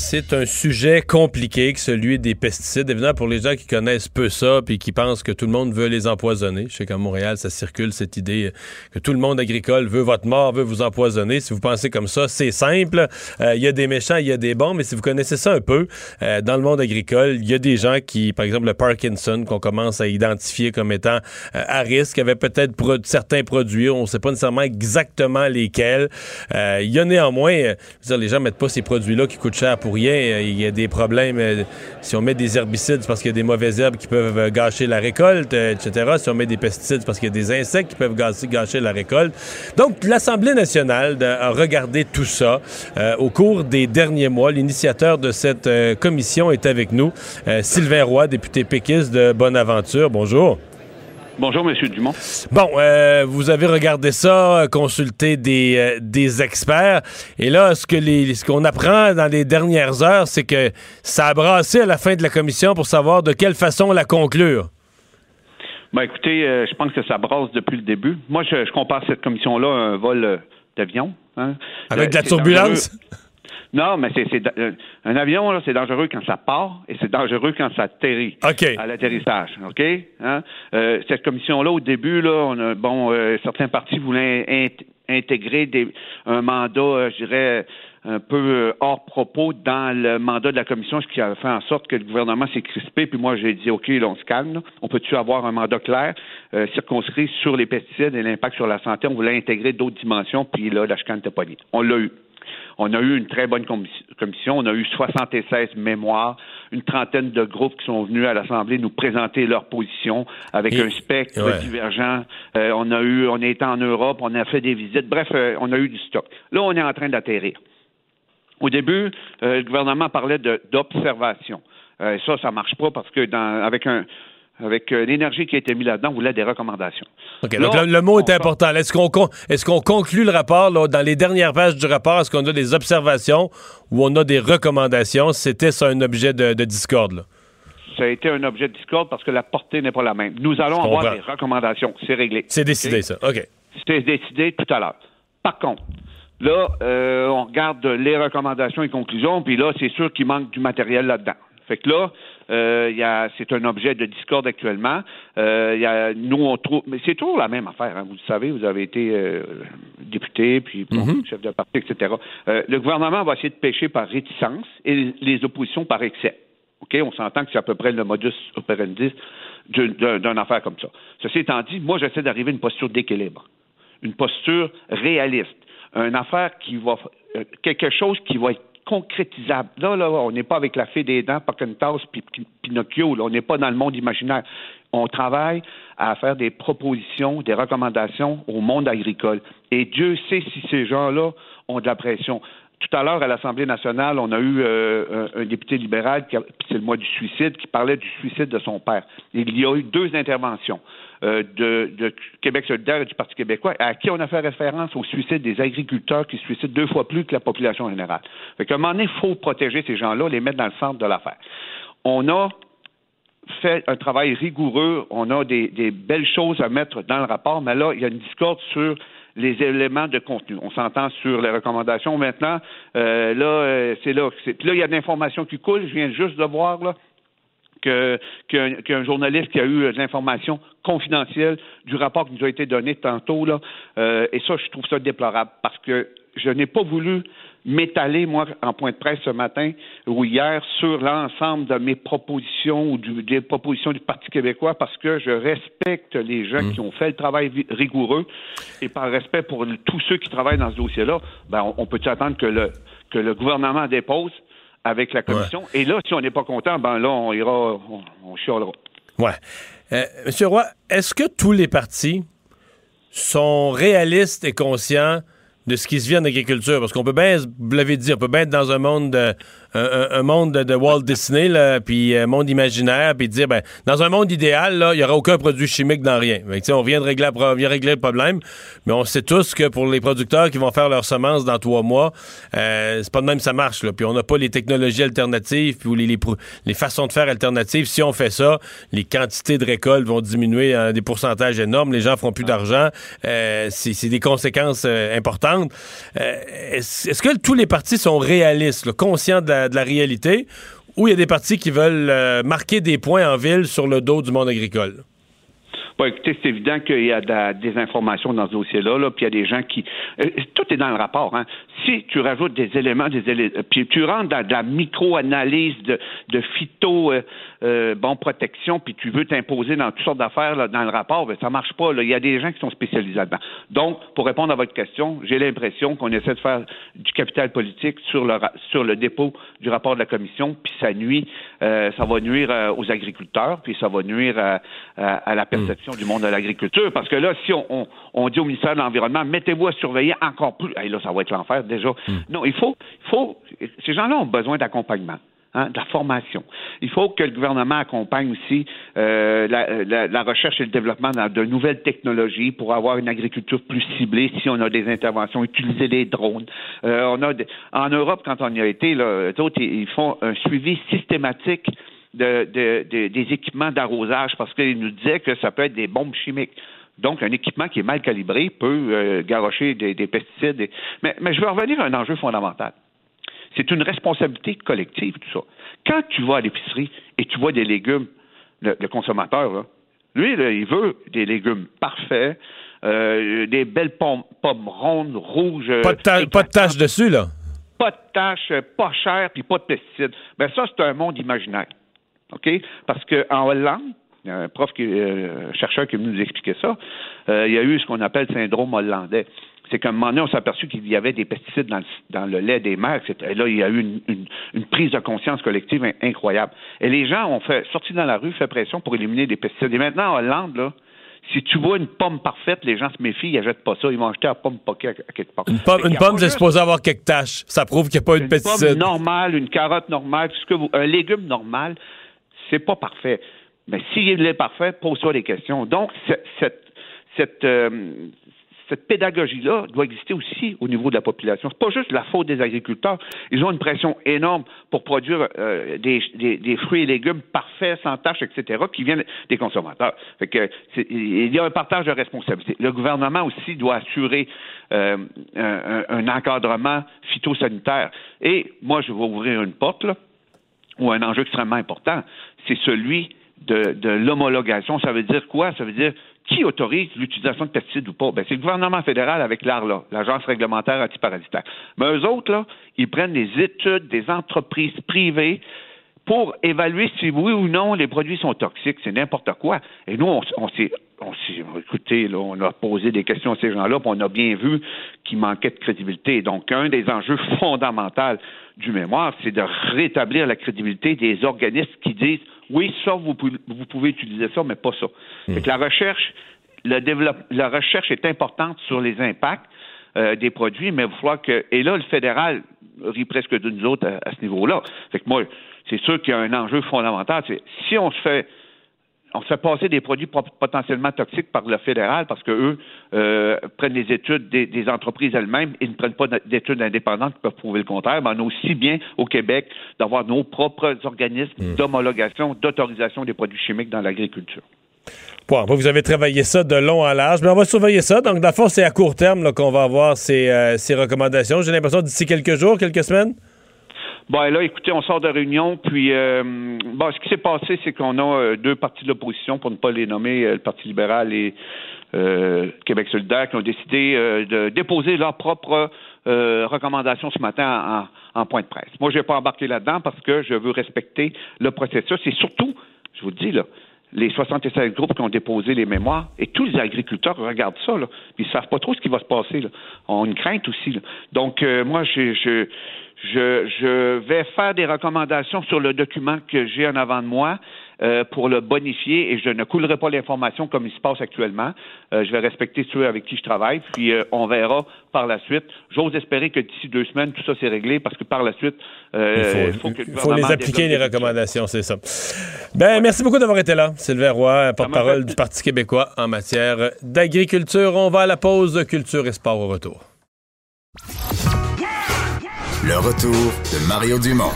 C'est un sujet compliqué que celui des pesticides. Évidemment, pour les gens qui connaissent peu ça puis qui pensent que tout le monde veut les empoisonner. Je sais qu'à Montréal, ça circule cette idée que tout le monde agricole veut votre mort, veut vous empoisonner. Si vous pensez comme ça, c'est simple. Euh, il y a des méchants, il y a des bons, mais si vous connaissez ça un peu, euh, dans le monde agricole, il y a des gens qui, par exemple, le Parkinson, qu'on commence à identifier comme étant euh, à risque, avait peut-être certains produits, on ne sait pas nécessairement exactement lesquels. Il y a néanmoins, dire, les gens mettent pas ces produits-là qui coûtent cher pour Euh, il y a des problèmes. Euh, si on met des herbicides, parce qu'il y a des mauvaises herbes qui peuvent euh, gâcher la récolte, etc. Si on met des pesticides, parce qu'il y a des insectes qui peuvent gâcher, la récolte. Donc, l'Assemblée nationale a regardé tout ça au cours des derniers mois. L'initiateur de cette commission est avec nous, Sylvain Roy, député péquiste de Bonaventure. Bonjour. Bonjour, M. Dumont. Bon, euh, vous avez regardé ça, consulté des, euh, des experts, et là, ce que les, ce qu'on apprend dans les dernières heures, c'est que ça a brassé à la fin de la commission pour savoir de quelle façon la conclure. Ben, écoutez, euh, je pense que ça brasse depuis le début. Moi, je, compare cette commission-là à un vol d'avion. Hein. Avec de la turbulence? Non, mais c'est euh, un avion, là, c'est dangereux quand ça part et c'est dangereux quand ça atterrit à l'atterrissage. OK? Hein? Euh, cette commission-là, au début, là, on a, bon, euh, certains partis voulaient intégrer des, un mandat, je dirais, un peu hors propos dans le mandat de la commission, ce qui a fait en sorte que le gouvernement s'est crispé. Puis moi, j'ai dit, OK, là, on se calme. On peut-tu avoir un mandat clair, circonscrit sur les pesticides et l'impact sur la santé? On voulait intégrer d'autres dimensions, puis là, la chicane n'était pas On l'a eu. On a eu une très bonne commission. On a eu 76 mémoires, une trentaine de groupes qui sont venus à l'Assemblée nous présenter leur position avec un spectre divergent. Euh, on a eu, on est en Europe, on a fait des visites. Bref, euh, on a eu du stock. Là, on est en train d'atterrir. Au début, euh, le gouvernement parlait d'observation. ça, ça marche pas parce que dans, avec un, avec euh, l'énergie qui a été mise là-dedans, on voulait des recommandations. OK, donc le, mot est important. Est-ce qu'on est qu'on conclut le rapport dans les dernières pages du rapport? Est-ce qu'on a des observations ou on a des recommandations? C'était ça un objet de, discorde? Ça a été un objet de discorde parce que la portée n'est pas la même. Nous allons avoir des recommandations. C'est réglé. C'est décidé, ça. OK. C'était décidé tout à l'heure. Par contre, là, euh, on regarde les recommandations et conclusions, puis là, c'est sûr qu'il manque du matériel là-dedans. Fait que là, euh, c'est un objet de discorde actuellement. Euh, y a, nous, on trouve, mais c'est toujours la même affaire. Hein. Vous le savez, vous avez été euh, député, puis mm-hmm. chef de parti, etc. Le gouvernement va essayer de pêcher par réticence et les oppositions par excès. OK? On s'entend que c'est à peu près le modus operandi d'une affaire comme ça. Ceci étant dit, moi, j'essaie d'arriver à une posture d'équilibre, une posture réaliste, une affaire qui va, quelque chose qui va être concrétisable. Là, là, on n'est pas avec la fée des dents, Pocahontas puis Pinocchio. Là. On n'est pas dans le monde imaginaire. On travaille à faire des propositions, des recommandations au monde agricole. Et Dieu sait si ces gens-là ont de la pression. Tout à l'heure, à l'Assemblée nationale, on a eu euh, un, député libéral, c'est le mois du suicide, qui parlait du suicide de son père. Il y a eu deux interventions. Euh, de, Québec solidaire et du Parti québécois, à qui on a fait référence au suicide des agriculteurs qui se suicident deux fois plus que la population générale. Fait qu'à un moment donné, il faut protéger ces gens-là, les mettre dans le centre de l'affaire. On a fait un travail rigoureux, on a des, belles choses à mettre dans le rapport, mais là, il y a une discorde sur les éléments de contenu. On s'entend sur les recommandations maintenant. Euh, là, euh, c'est là. Puis là, il y a de l'information qui coule. Je viens juste de voir là, qu'un journaliste qui a eu l'information confidentielle du rapport qui nous a été donné tantôt, là, euh, et ça, je trouve ça déplorable parce que je n'ai pas voulu m'étaler, moi, en point de presse ce matin ou hier, sur l'ensemble de mes propositions ou des propositions du Parti québécois parce que je respecte les gens mmh. qui ont fait le travail rigoureux et par respect pour tous ceux qui travaillent dans ce dossier-là, ben, on, peut s'attendre que le, que le gouvernement dépose avec la commission. Et là, si on n'est pas content, ben là, on ira, on, on chialera. Ouais. Euh, Monsieur Roy, est-ce que tous les partis sont réalistes et conscients de ce qui se vit en? Parce qu'on peut bien, vous l'avez dit, on peut bien être dans un monde de, un, monde de, Walt Disney, puis un monde imaginaire, puis dire, ben, dans un monde idéal, il n'y aura aucun produit chimique dans rien. On vient de régler, le problème, mais on sait tous que pour les producteurs qui vont faire leurs semences dans trois mois, euh, c'est pas de même ça marche. Puis on n'a pas les technologies alternatives, puis les, les, les, façons de faire alternatives. Si on fait ça, les quantités de récoltes vont diminuer à des pourcentages énormes, les gens feront plus d'argent. Euh, c'est des conséquences euh, importantes. Est-ce est que tous les partis sont réalistes, conscients de la de la réalité, ou il y a des partis qui veulent euh, marquer des points en ville sur le dos du monde agricole? Bon, écoutez, c'est évident qu'il y a de, des informations dans ce dossier-là, là, puis il y a des gens qui. Euh, tout est dans le rapport. Hein. Si tu rajoutes des éléments, des éléments, puis tu rentres dans de la micro-analyse de, de phyto, euh, euh, bon, protection, puis tu veux t'imposer dans toutes sortes d'affaires là, dans le rapport, ben, ça marche pas. Là. Il y a des gens qui sont spécialisés là-dedans. Donc, pour répondre à votre question, j'ai l'impression qu'on essaie de faire du capital politique sur le, sur le dépôt du rapport de la commission, puis ça nuit, euh, ça va nuire euh, aux agriculteurs, puis ça va nuire à, à, à la perception du monde de l'agriculture. Parce que là, si on, on, on dit au ministère de l'Environnement, mettez-vous à surveiller encore plus, hey, là, ça va être l'enfer déjà. Non, il faut, il faut, ces gens-là ont besoin d'accompagnement. Hein, de la formation. Il faut que le gouvernement accompagne aussi euh, la, la, la, recherche et le développement de nouvelles technologies pour avoir une agriculture plus ciblée si on a des interventions, utiliser des drones. Euh, on a des, en Europe, quand on y a été, là, d'autres, ils font un suivi systématique de, de, de des équipements d'arrosage parce qu'ils nous disaient que ça peut être des bombes chimiques. Donc, un équipement qui est mal calibré peut euh, garrocher des, des pesticides. Et... Mais, mais je veux revenir à un enjeu fondamental. C'est une responsabilité collective, tout ça. Quand tu vas à l'épicerie et tu vois des légumes, le, le consommateur, là, lui, là, il veut des légumes parfaits, euh, des belles pommes, pommes rondes, rouges. Pas de, ta pas de taches dessus, là. Pas de taches, pas cher, puis pas de pesticides. Ben ça, c'est un monde imaginaire. OK? Parce qu'en Hollande, il y a un prof, qui, euh, chercheur qui est venu nous expliquer ça, euh, il y a eu ce qu'on appelle le syndrome hollandais c'est qu'à un moment donné, on s'est aperçu qu'il y avait des pesticides dans le, dans le lait des mères. Et là, il y a eu une, une, une, prise de conscience collective incroyable. Et les gens ont fait sorti dans la rue, fait pression pour éliminer des pesticides. Et maintenant, en Hollande, là, si tu vois une pomme parfaite, les gens se méfient, ils n'achètent pas ça, ils vont acheter la pomme poquée à quelque part. Une pomme, une pomme c'est supposé avoir quelques taches. Ça prouve qu'il n'y a pas eu de pesticides. Une pomme normale, une carotte normale, ce que vous, un légume normal, c'est pas parfait. Mais s'il est parfait, pose-toi des questions. Donc, cette, euh, cette pédagogie-là doit exister aussi au niveau de la population. C'est pas juste la faute des agriculteurs. Ils ont une pression énorme pour produire euh, des, fruits et légumes parfaits, sans taches, etc., qui viennent des consommateurs. Fait que il y a un partage de responsabilité. Le gouvernement aussi doit assurer euh, un, un, encadrement phytosanitaire. Et moi, je vais ouvrir une porte là, ou un enjeu extrêmement important, c'est celui de, l'homologation. Ça veut dire quoi? Ça veut dire qui autorise l'utilisation de pesticides ou pas? Ben, c'est le gouvernement fédéral avec l'ARLA, l'Agence réglementaire antiparasitaire. Mais eux autres, là, ils prennent des études des entreprises privées pour évaluer si oui ou non les produits sont toxiques. C'est n'importe quoi. Et nous, on, s'est on on a posé des questions à ces gens-là, puis on a bien vu qu'il manquait de crédibilité. Donc, un des enjeux fondamentaux du mémoire, c'est de rétablir la crédibilité des organismes qui disent oui, ça, vous pouvez, vous pouvez utiliser ça, mais pas ça. Mmh. Fait que la recherche, le développe, la recherche est importante sur les impacts euh, des produits, mais il va falloir que. Et là, le fédéral rit presque de nous autres à, à ce niveau-là. Fait que moi, c'est sûr qu'il y a un enjeu fondamental. C'est si on se fait on se fait passer des produits potentiellement toxiques par le fédéral parce que eux euh, prennent les études des, des entreprises elles-mêmes et ne prennent pas d'études indépendantes qui peuvent prouver le contraire. Mais on a aussi bien au Québec d'avoir nos propres organismes mmh. d'homologation, d'autorisation des produits chimiques dans l'agriculture. Bon, vous avez travaillé ça de long en large, mais on va surveiller ça. Donc, dans le fond, c'est à court terme qu'on va avoir ces, euh, ces recommandations. J'ai l'impression d'ici quelques jours, quelques semaines? Bon, là, écoutez, on sort de réunion, puis euh, ce qui s'est passé, c'est qu'on a euh, deux partis de l'opposition, pour ne pas les nommer, euh, le Parti libéral et euh, Québec solidaire, qui ont décidé de déposer leurs propres euh, recommandations ce matin en, en, point de presse. Moi, je vais pas embarquer là-dedans parce que je veux respecter le processus et surtout, je vous le dis là, les 76 groupes qui ont déposé les mémoires, et tous les agriculteurs regardent ça, là, puis ils savent pas trop ce qui va se passer. Là. On a une crainte aussi. Là. Donc, euh, moi, je, Je, je vais faire des recommandations sur le document que j'ai en avant de moi. Euh, pour le bonifier et je ne coulerai pas l'information comme il se passe actuellement. Euh, je vais respecter ceux avec qui je travaille, puis euh, on verra par la suite. J'ose espérer que d'ici deux semaines, tout ça c'est réglé parce que par la suite, il faut, il faut, les appliquer, les recommandations, c'est ça. Ben, merci beaucoup d'avoir été là. Sylvain Roy, porte-parole du Parti québécois en matière d'agriculture. On va à la pause culture et sport au retour. Le retour de Mario Dumont.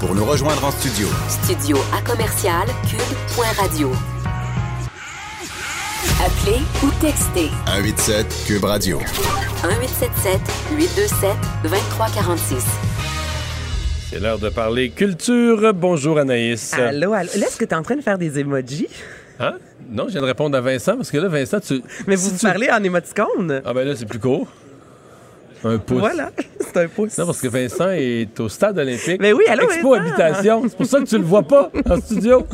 Pour nous rejoindre en studio. Studio à commercial cube.radio. Appelez ou textez. 187 cube radio. 1877 827 2346. C'est l'heure de parler culture. Bonjour Anaïs. Allô, allô. Là, est-ce que tu es en train de faire des emojis? Hein? Non, je viens de répondre à Vincent parce que là, Vincent, tu. Mais vous si tu- parlez en émoticône? Ah, ben là, c'est plus court. Un pouce. Voilà, c'est un pouce. Non, parce que Vincent est au stade olympique. Mais oui, allô, Expo Vincent? Habitation. C'est pour ça que tu le vois pas en studio.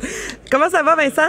Comment ça va, Vincent?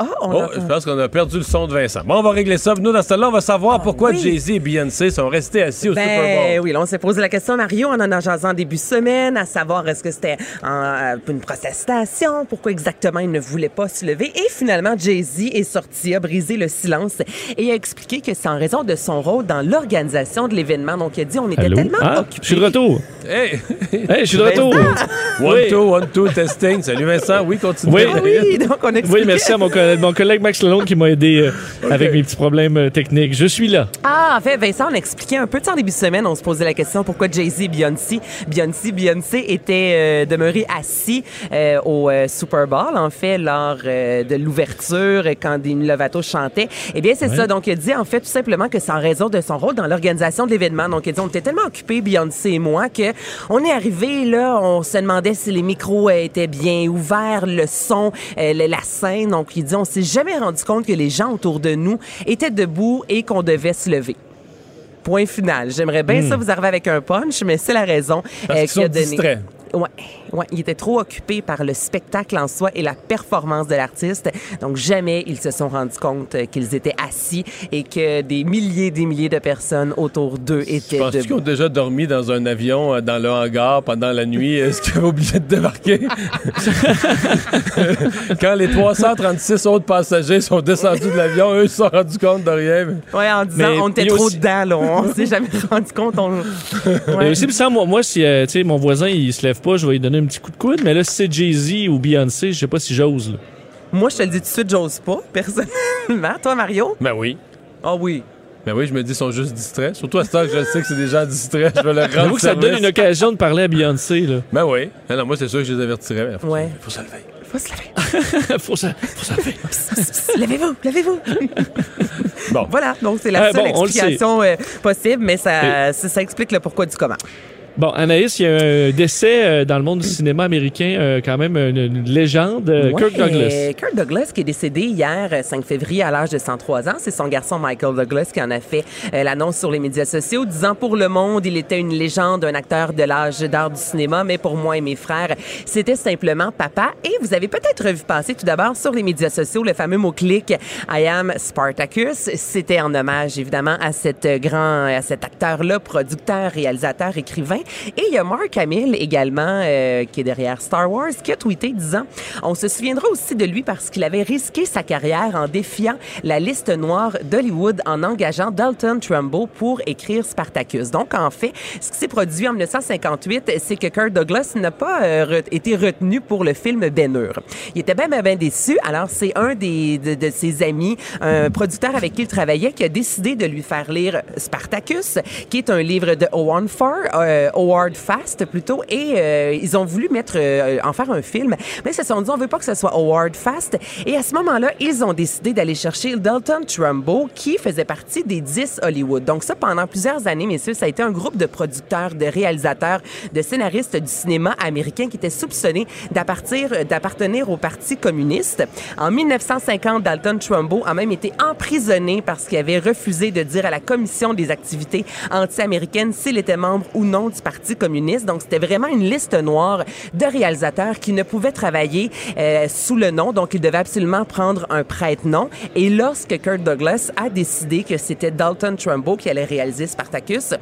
Oh, on Oh, a- je pense qu'on a perdu le son de Vincent. Bon, on va régler ça. Nous, dans ce temps-là, on va savoir pourquoi Ah oui. Jay-Z et Beyoncé sont restés assis au Super Ben Bowl. oui, là, on s'est posé la question, Mario, on en a jasé en début de semaine, à savoir est-ce que c'était euh, une protestation, pourquoi exactement il ne voulait pas se lever. Et finalement, Jay-Z est sorti, a brisé le silence et a expliqué que c'est en raison de son rôle dans l'organisation de l'événement. Donc, il a dit on était Allô? tellement Ah, occupés. je suis de retour. Hey! Hey, je suis de retour. One, Oui. two, one, two, testing. Salut Vincent. Oui, continue. Oui. Ah oui, donc on expliquait. Oui, merci à mon, coll- mon collègue Max Lalonde qui m'a aidé euh, avec mes petits problèmes euh, techniques. Je suis là. Ah, en fait, Vincent, on expliquait un peu, tu sais, en début de semaine, on se posait la question pourquoi Jay-Z et Beyoncé, Beyoncé, Beyoncé étaient euh, demeurés assis euh, au euh, Super Bowl, en fait, lors euh, de l'ouverture, euh, quand Demi Lovato chantait. Eh bien, c'est Ouais. ça. Donc, il a dit, en fait, tout simplement que c'est en raison de son rôle dans l'organisation de l'événement. Donc, il dit, on était tellement occupés, Beyoncé et moi, que on est arrivé là, on se demandait si les micros euh, étaient bien ouverts, le son, euh, la scène. Donc, il dit, on s'est jamais rendu compte que les gens autour de nous étaient debout et qu'on devait se lever. Point final. J'aimerais bien ça vous arriver avec un punch, mais c'est la raison euh, qui a donné. Ouais, ouais, il était trop occupé par le spectacle en soi et la performance de l'artiste. Donc jamais ils se sont rendus compte euh, qu'ils étaient assis et que des milliers, des milliers de personnes autour d'eux étaient Penses-tu qu'ils ont déjà dormi dans un avion euh, dans le hangar pendant la nuit? Est-ce qu'ils avaient oublié de débarquer? Quand les 336 autres passagers sont descendus de l'avion, eux, ils se sont rendus compte de rien. mais- Ouais, en disant Mais on était trop aussi- dedans, là. On s'est jamais rendu compte. On... Mais aussi, moi, moi, si euh, mon voisin il se lève pas, je vais lui donner un petit coup de coude. Mais là, si c'est Jay-Z ou Beyoncé, je sais pas si j'ose. là. Moi, je te le dis tout de suite, j'ose pas, personnellement. Toi, Mario? Ben oui. Ah oui. Ben oui, je me dis, ils sont juste distraits. Surtout à ce temps que je sais que c'est des gens distraits. Je vais leur rendre J'avoue que ça te donne une occasion de parler à Beyoncé. Là. Ben oui. Non, non, moi, c'est sûr que je les avertirais. mais faut, Ouais. faut se lever. Faut se lever. faut ça, faut ça faire. Psst, psst, psst, Levez-vous, levez-vous. Bon. Voilà, donc c'est la Euh, seule bon, on le explication euh, possible, mais ça, ça, ça explique le pourquoi du comment. Bon, Anaïs, il y a un décès euh, dans le monde du cinéma américain, euh, quand même une, une légende, euh, Kirk Ouais, Douglas. Kirk Douglas qui est décédé hier, euh, 5 février, à l'âge de 103 ans. C'est son garçon Michael Douglas qui en a fait l'annonce sur les médias sociaux, disant pour le monde, il était une légende, un acteur de l'âge d'art du cinéma, mais pour moi et mes frères, c'était simplement papa. Et vous avez peut-être vu passer tout d'abord sur les médias sociaux le fameux mot-clic I am Spartacus. C'était en hommage évidemment à cet grand, à cet acteur-là, producteur, réalisateur, écrivain. Et il y a Mark Hamill également, euh, qui est derrière Star Wars, qui a tweeté disant On se souviendra aussi de lui parce qu'il avait risqué sa carrière en défiant la liste noire d'Hollywood en engageant Dalton Trumbo pour écrire Spartacus. Donc, en fait, ce qui s'est produit en 1958, c'est que Kirk Douglas n'a pas euh, été retenu pour le film Ben Hur. Il était bien, bien, bien déçu. Alors, c'est un des, de, de ses amis, un producteur avec qui il travaillait, qui a décidé de lui faire lire Spartacus, qui est un livre de Howard Far, euh, Howard Fast plutôt, et euh, ils ont voulu mettre euh, en faire un film, mais ils se sont dit on veut pas que ce soit Howard Fast, et à ce moment-là, ils ont décidé d'aller chercher Dalton Trumbo, qui faisait partie des 10 Hollywood. Donc ça, pendant plusieurs années, messieurs, ça a été un groupe de producteurs, de réalisateurs, de scénaristes du cinéma américain qui étaient soupçonnés d'appartir- d'appartenir au Parti communiste. En 1950, Dalton Trumbo a même été emprisonné parce qu'il avait refusé de dire à la commission des activités anti-américaines s'il était membre ou non du Parti communiste. Donc, c'était vraiment une liste noire de réalisateurs qui ne pouvaient travailler euh, sous le nom. Donc, ils devaient absolument prendre un prête-nom. Et lorsque Kirk Douglas a décidé que c'était Dalton Trumbo qui allait réaliser Spartacus,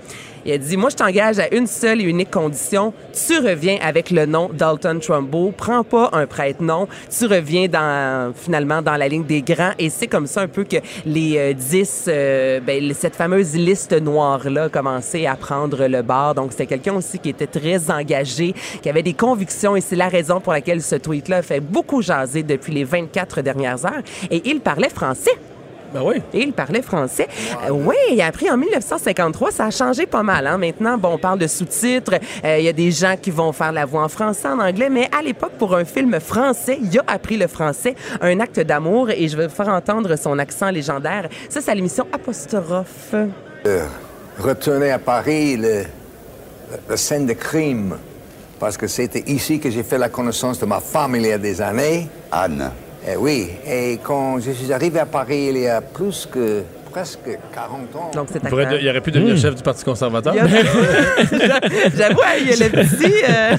il a dit, moi, je t'engage à une seule et unique condition. Tu reviens avec le nom Dalton Trumbo. Prends pas un prête-nom. Tu reviens dans, finalement, dans la ligne des grands. Et c'est comme ça un peu que les euh, 10, euh, ben, cette fameuse liste noire-là a commencé à prendre le bar. Donc, c'était quelqu'un aussi qui était très engagé, qui avait des convictions. Et c'est la raison pour laquelle ce tweet-là fait beaucoup jaser depuis les 24 dernières heures. Et il parlait français. Ben oui. Et il parlait français. Euh, oui, après, en 1953, ça a changé pas mal. Hein. Maintenant, bon, on parle de sous-titres. Euh, Il y a des gens qui vont faire la voix en français, en anglais. Mais à l'époque, pour un film français, il a appris le français, un acte d'amour. Et je vais vous faire entendre son accent légendaire. Ça, c'est à l'émission Apostrophe. Euh, retourner à Paris, le, la scène de crime, parce que c'était ici que j'ai fait la connaissance de ma femme il y a des années. Anne. Eh oui, et quand je suis arrivé à Paris il y a plus que presque 40 ans. Donc, c'est Il, aurait pu devenir chef du Parti conservateur. A- J'avoue, hein, il y a le petit. euh,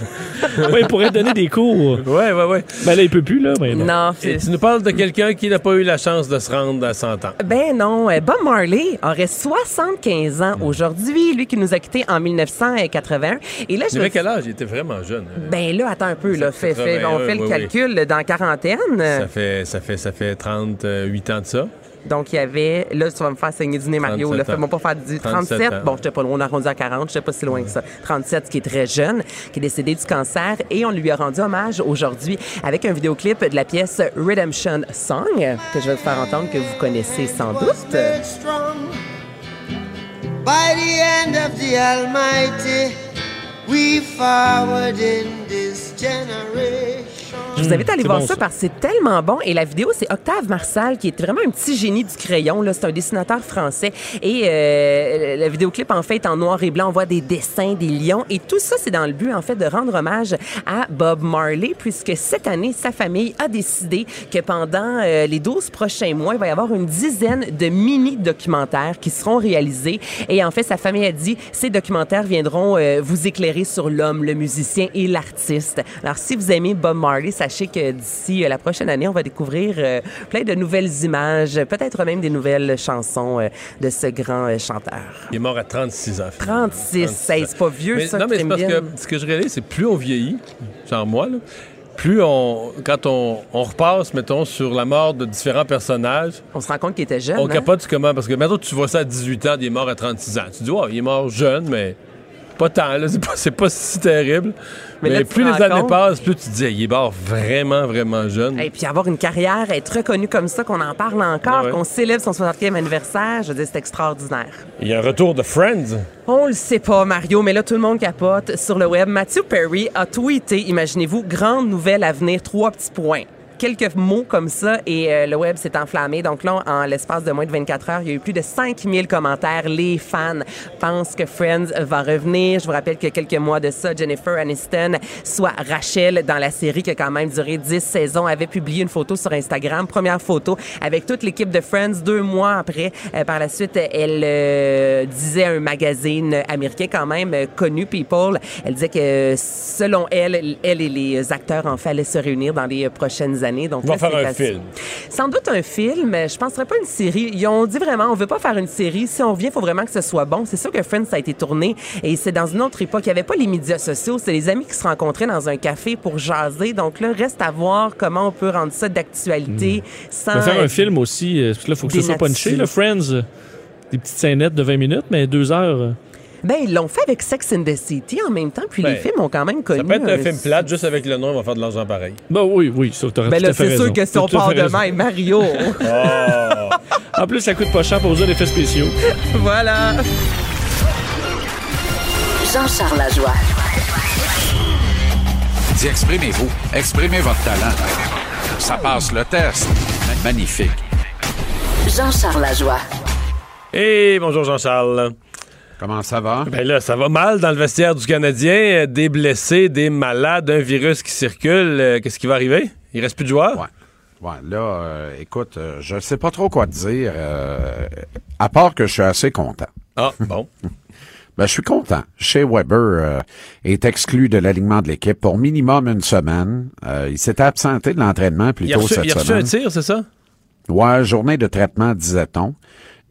Oui, il pourrait donner des cours. Ouais, ouais, ouais. Ben là, il peut plus, là. Mais. Non, Et tu nous parles de quelqu'un qui n'a pas eu la chance de se rendre à 100 ans. Ben non, euh, Bob Marley aurait 75 ans aujourd'hui, lui qui nous a quittés en 1981. Et là, Il je quel âge? Il était vraiment jeune. hein. Ben là, attends un peu, là. Fait, fait- on 81, fait le oui, calcul là, dans quarantaine. Ça fait, ça fait, ça fait 38 ans de ça. Donc, il y avait... Là, tu vas me faire saigner du nez, Mario. 37 Là, fais-moi pas faire du 37 37. ans. Bon, je sais pas loin, on a rendu à 40. Je sais pas si loin que ça. 37, qui est très jeune, qui est décédé du cancer. Et on lui a rendu hommage aujourd'hui avec un vidéoclip de la pièce Redemption Song, que je vais vous faire entendre, que vous connaissez sans doute. By the end of the Almighty, we forward in this generation. Je vous invite à aller voir bon, ça, ça. parce que c'est tellement bon. Et la vidéo, c'est Octave Marsal, qui est vraiment un petit génie du crayon. C'est un dessinateur français. Et euh, le vidéoclip, en fait, est en noir et blanc. On voit des dessins, des lions. Et tout ça, c'est dans le but, en fait, de rendre hommage à Bob Marley, puisque cette année, sa famille a décidé que pendant euh, les 12 prochains mois, il va y avoir une dizaine de mini-documentaires qui seront réalisés. Et en fait, sa famille a dit, ces documentaires viendront euh, vous éclairer sur l'homme, le musicien et l'artiste. Alors, si vous aimez Bob Marley, sachez que d'ici euh, la prochaine année, on va découvrir euh, plein de nouvelles images, peut-être même des nouvelles chansons euh, de ce grand chanteur. Il est mort à 36 ans. 36, hey, c'est pas vieux, Mais- ça, Non, mais c'est parce que ce que je réalise, c'est plus on vieillit, genre moi, là, plus on, quand on, on repasse, mettons, sur la mort de différents personnages, On se rend compte qu'il était jeune. on hein? capote du comment. Parce que, mettons, tu vois ça à 18 ans, il est mort à 36 ans. Tu dis, oh, il est mort jeune, mais pas tant, là. C'est pas, pas si terrible. Mais Mais, là, plus les années compte- passent, plus tu te dis, il est mort vraiment, vraiment jeune. Et puis avoir une carrière, être reconnu comme ça, qu'on en parle encore, Ah ouais. qu'on célèbre son 60e anniversaire, je veux dire, c'est extraordinaire. Il y a un retour de Friends. On le sait pas, Mario, mais là, tout le monde capote sur le web. Matthew Perry a tweeté, imaginez-vous, grande nouvelle à venir, trois petits points. Quelques mots comme ça et euh, le web s'est enflammé. Donc là, en l'espace de moins de 24 heures, il y a eu plus de 5000 commentaires. Les fans pensent que Friends va revenir. Je vous rappelle que quelques mois de ça, Jennifer Aniston, soit Rachel dans la série qui a quand même duré 10 saisons, avait publié une photo sur Instagram, première photo avec toute l'équipe de Friends. Deux mois après, euh, par la suite, elle euh, disait à un magazine américain quand même connu, People, elle disait que selon elle, elle et les acteurs en fait se réunir dans les prochaines années. Donc Ils vont là, faire un film. Sans doute un film. Je penserais pas une série. Ils ont dit vraiment, on veut pas faire une série. Si on revient, il faut vraiment que ce soit bon. C'est sûr que Friends ça a été tourné et c'est dans une autre époque. Il y avait pas les médias sociaux. C'est les amis qui se rencontraient dans un café pour jaser. Donc là, reste à voir comment on peut rendre ça d'actualité sans. On va faire un film aussi. euh, Parce que là, il faut que ce soit punché, là, Friends. euh, Des petites scénettes de 20 minutes, mais deux heures. Ben, ils l'ont fait avec Sex and the City en même temps, puis Ben, les films ont quand même connu. Ça peut être un un- film plate, juste avec le nom, on va faire de l'argent pareil. Ben oui, oui, ça, t'aurais Ben tout là, à fait c'est sûr que si on part fait de raison. même, Mario. En plus, ça coûte pas cher pour user d'effets spéciaux. voilà. Jean-Charles Lajoie. Dis, exprimez-vous. Exprimez votre talent. Ça passe le test. Magnifique. Jean-Charles Lajoie. Et bonjour Jean-Charles. Comment ça va? Ben là, ça va mal dans le vestiaire du Canadien. Des blessés, des malades, un virus qui circule. Euh, Qu'est-ce qui va arriver? Il reste plus de joueurs? Ouais. Ouais, là, euh, écoute, euh, je sais pas trop quoi te dire, euh, à part que je suis assez content. Ah, bon. Ben, je suis content. Shea Weber est exclu de l'alignement de l'équipe pour minimum une semaine. Il s'était absenté de l'entraînement plus Il tôt reçu, cette il a reçu semaine. un tir, c'est ça? Ouais, journée de traitement, disait-on.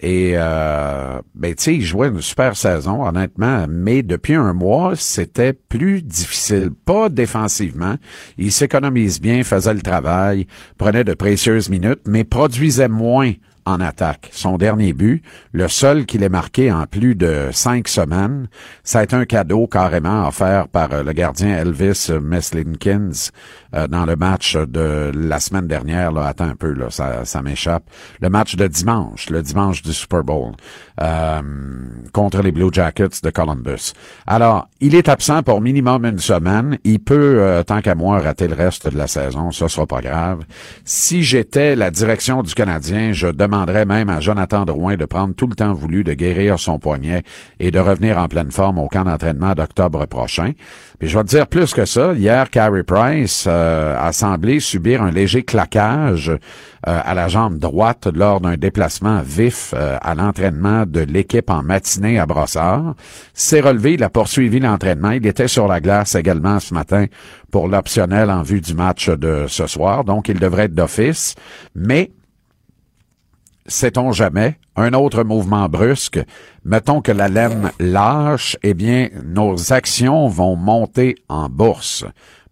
Et euh, ben tu sais, il jouait une super saison, honnêtement, mais depuis un mois, c'était plus difficile. Pas défensivement. Il s'économise bien, faisait le travail, prenait de précieuses minutes, mais produisait moins en attaque. Son dernier but, le seul qu'il ait marqué en plus de cinq semaines, ça a été un cadeau carrément offert par euh, le gardien Elvis Meslinkins euh, dans le match de la semaine dernière. Là, attends un peu, là, ça, ça m'échappe. Le match de dimanche, le dimanche du Super Bowl, euh, contre les Blue Jackets de Columbus. Alors, il est absent pour minimum une semaine. Il peut, euh, tant qu'à moi, rater le reste de la saison. Ça sera pas grave. Si j'étais la direction du Canadien, je demanderais même à Jonathan Drouin de prendre tout le temps voulu de guérir son poignet et de revenir en pleine forme au camp d'entraînement d'octobre prochain. Puis je vais te dire plus que ça. Hier, Carey Price euh, a semblé subir un léger claquage euh, à la jambe droite lors d'un déplacement vif euh, à l'entraînement de l'équipe en matinée à Brossard. S'est relevé, il a poursuivi l'entraînement. Il était sur la glace également ce matin pour l'optionnel en vue du match de ce soir. Donc, il devrait être d'office. Mais sait-on jamais, un autre mouvement brusque, mettons que la laine lâche, eh bien, nos actions vont monter en bourse,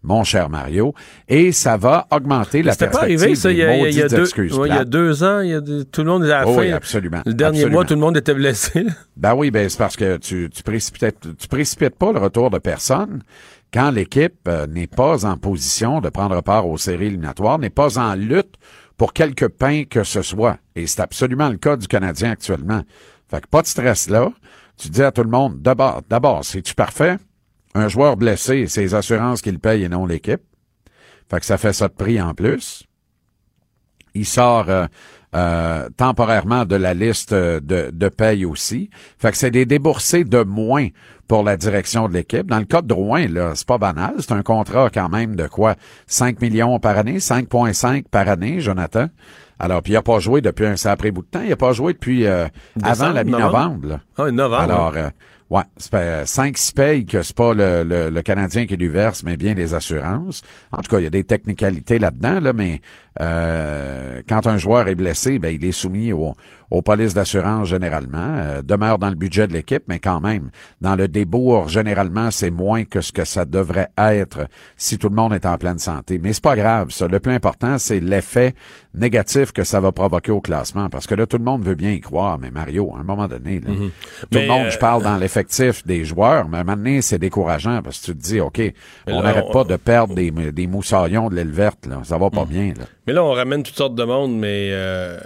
mon cher Mario, et ça va augmenter la C'était pas perspective arrivé, ça, il y a, des il y a maudites deux, ouais, il y a deux ans, il y a tout le monde était à la Oh fin. oui, absolument. Le dernier absolument. mois, tout le monde était blessé. là. Ben oui, ben c'est parce que tu, tu précipites, tu précipites pas le retour de personne quand l'équipe euh, n'est pas en position de prendre part aux séries éliminatoires, n'est pas en lutte pour quelque pain que ce soit. Et c'est absolument le cas du Canadien actuellement. Fait que pas de stress là. Tu dis à tout le monde, d'abord, d'abord, c'est-tu parfait? Un joueur blessé, c'est les assurances qu'il paye et non l'équipe. Fait que ça fait ça de prix en plus. Il sort euh, euh, temporairement de la liste euh, de, de paye aussi. Fait que c'est des déboursés de moins pour la direction de l'équipe. Dans le cas de Drouin, là, c'est pas banal. C'est un contrat quand même de quoi? 5 millions par année, 5,5 par année, Jonathan? Alors, puis il a pas joué depuis un sacré bout de temps. Il a pas joué depuis euh, avant la mi-novembre. Ah, novembre. Alors, euh, ouais, c'est pas 5 6 payes que c'est pas le, le, le Canadien qui lui verse, mais bien les assurances. En tout cas, il y a des technicalités là-dedans, là, mais euh, quand un joueur est blessé, ben, il est soumis au, aux polices d'assurance généralement, euh, demeure dans le budget de l'équipe, mais quand même, dans le débours, généralement, c'est moins que ce que ça devrait être si tout le monde est en pleine santé. Mais c'est pas grave, ça. Le plus important, c'est l'effet négatif que ça va provoquer au classement, parce que là, tout le monde veut bien y croire, mais Mario, à un moment donné, là, tout Mais, le monde, euh, je parle dans l'effectif des joueurs, mais à un moment donné, c'est décourageant, parce que tu te dis, OK, on n'arrête pas de perdre des, des moussaillons de l'aile verte, là. Ça va pas bien, là. Mais là, on ramène toutes sortes de monde, mais euh,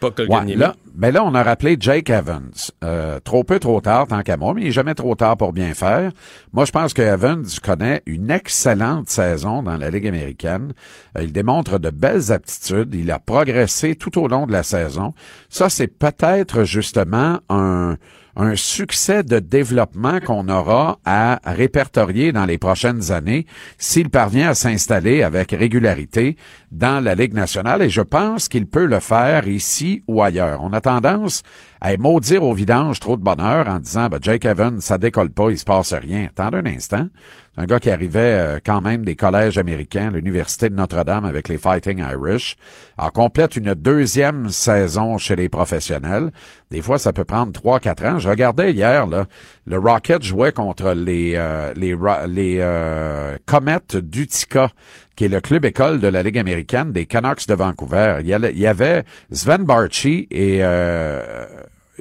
pas que le Ouais, là, ben là, on a rappelé Jake Evans. Euh, trop peu, trop tard, tant qu'à moi, mais il n'est jamais trop tard pour bien faire. Moi, je pense que Evans connaît une excellente saison dans la Ligue américaine. Euh, il démontre de belles aptitudes. Il a progressé tout au long de la saison. Ça, c'est peut-être justement un, un succès de développement qu'on aura à répertorier dans les prochaines années s'il parvient à s'installer avec régularité dans la Ligue nationale et je pense qu'il peut le faire ici ou ailleurs. On a tendance à maudire au vidange trop de bonheur en disant ben, Jake Evans, ça décolle pas, il se passe rien. Attendez un instant. Un gars qui arrivait euh, quand même des collèges américains, l'Université de Notre-Dame avec les Fighting Irish. Alors, complète une deuxième saison chez les professionnels. Des fois, ça peut prendre trois, quatre ans. Je regardais hier, là, le Rocket jouait contre les, euh, euh, Comets d'Utica, qui est le club école de la Ligue américaine des Canucks de Vancouver. Il y avait Sven Barchi et euh,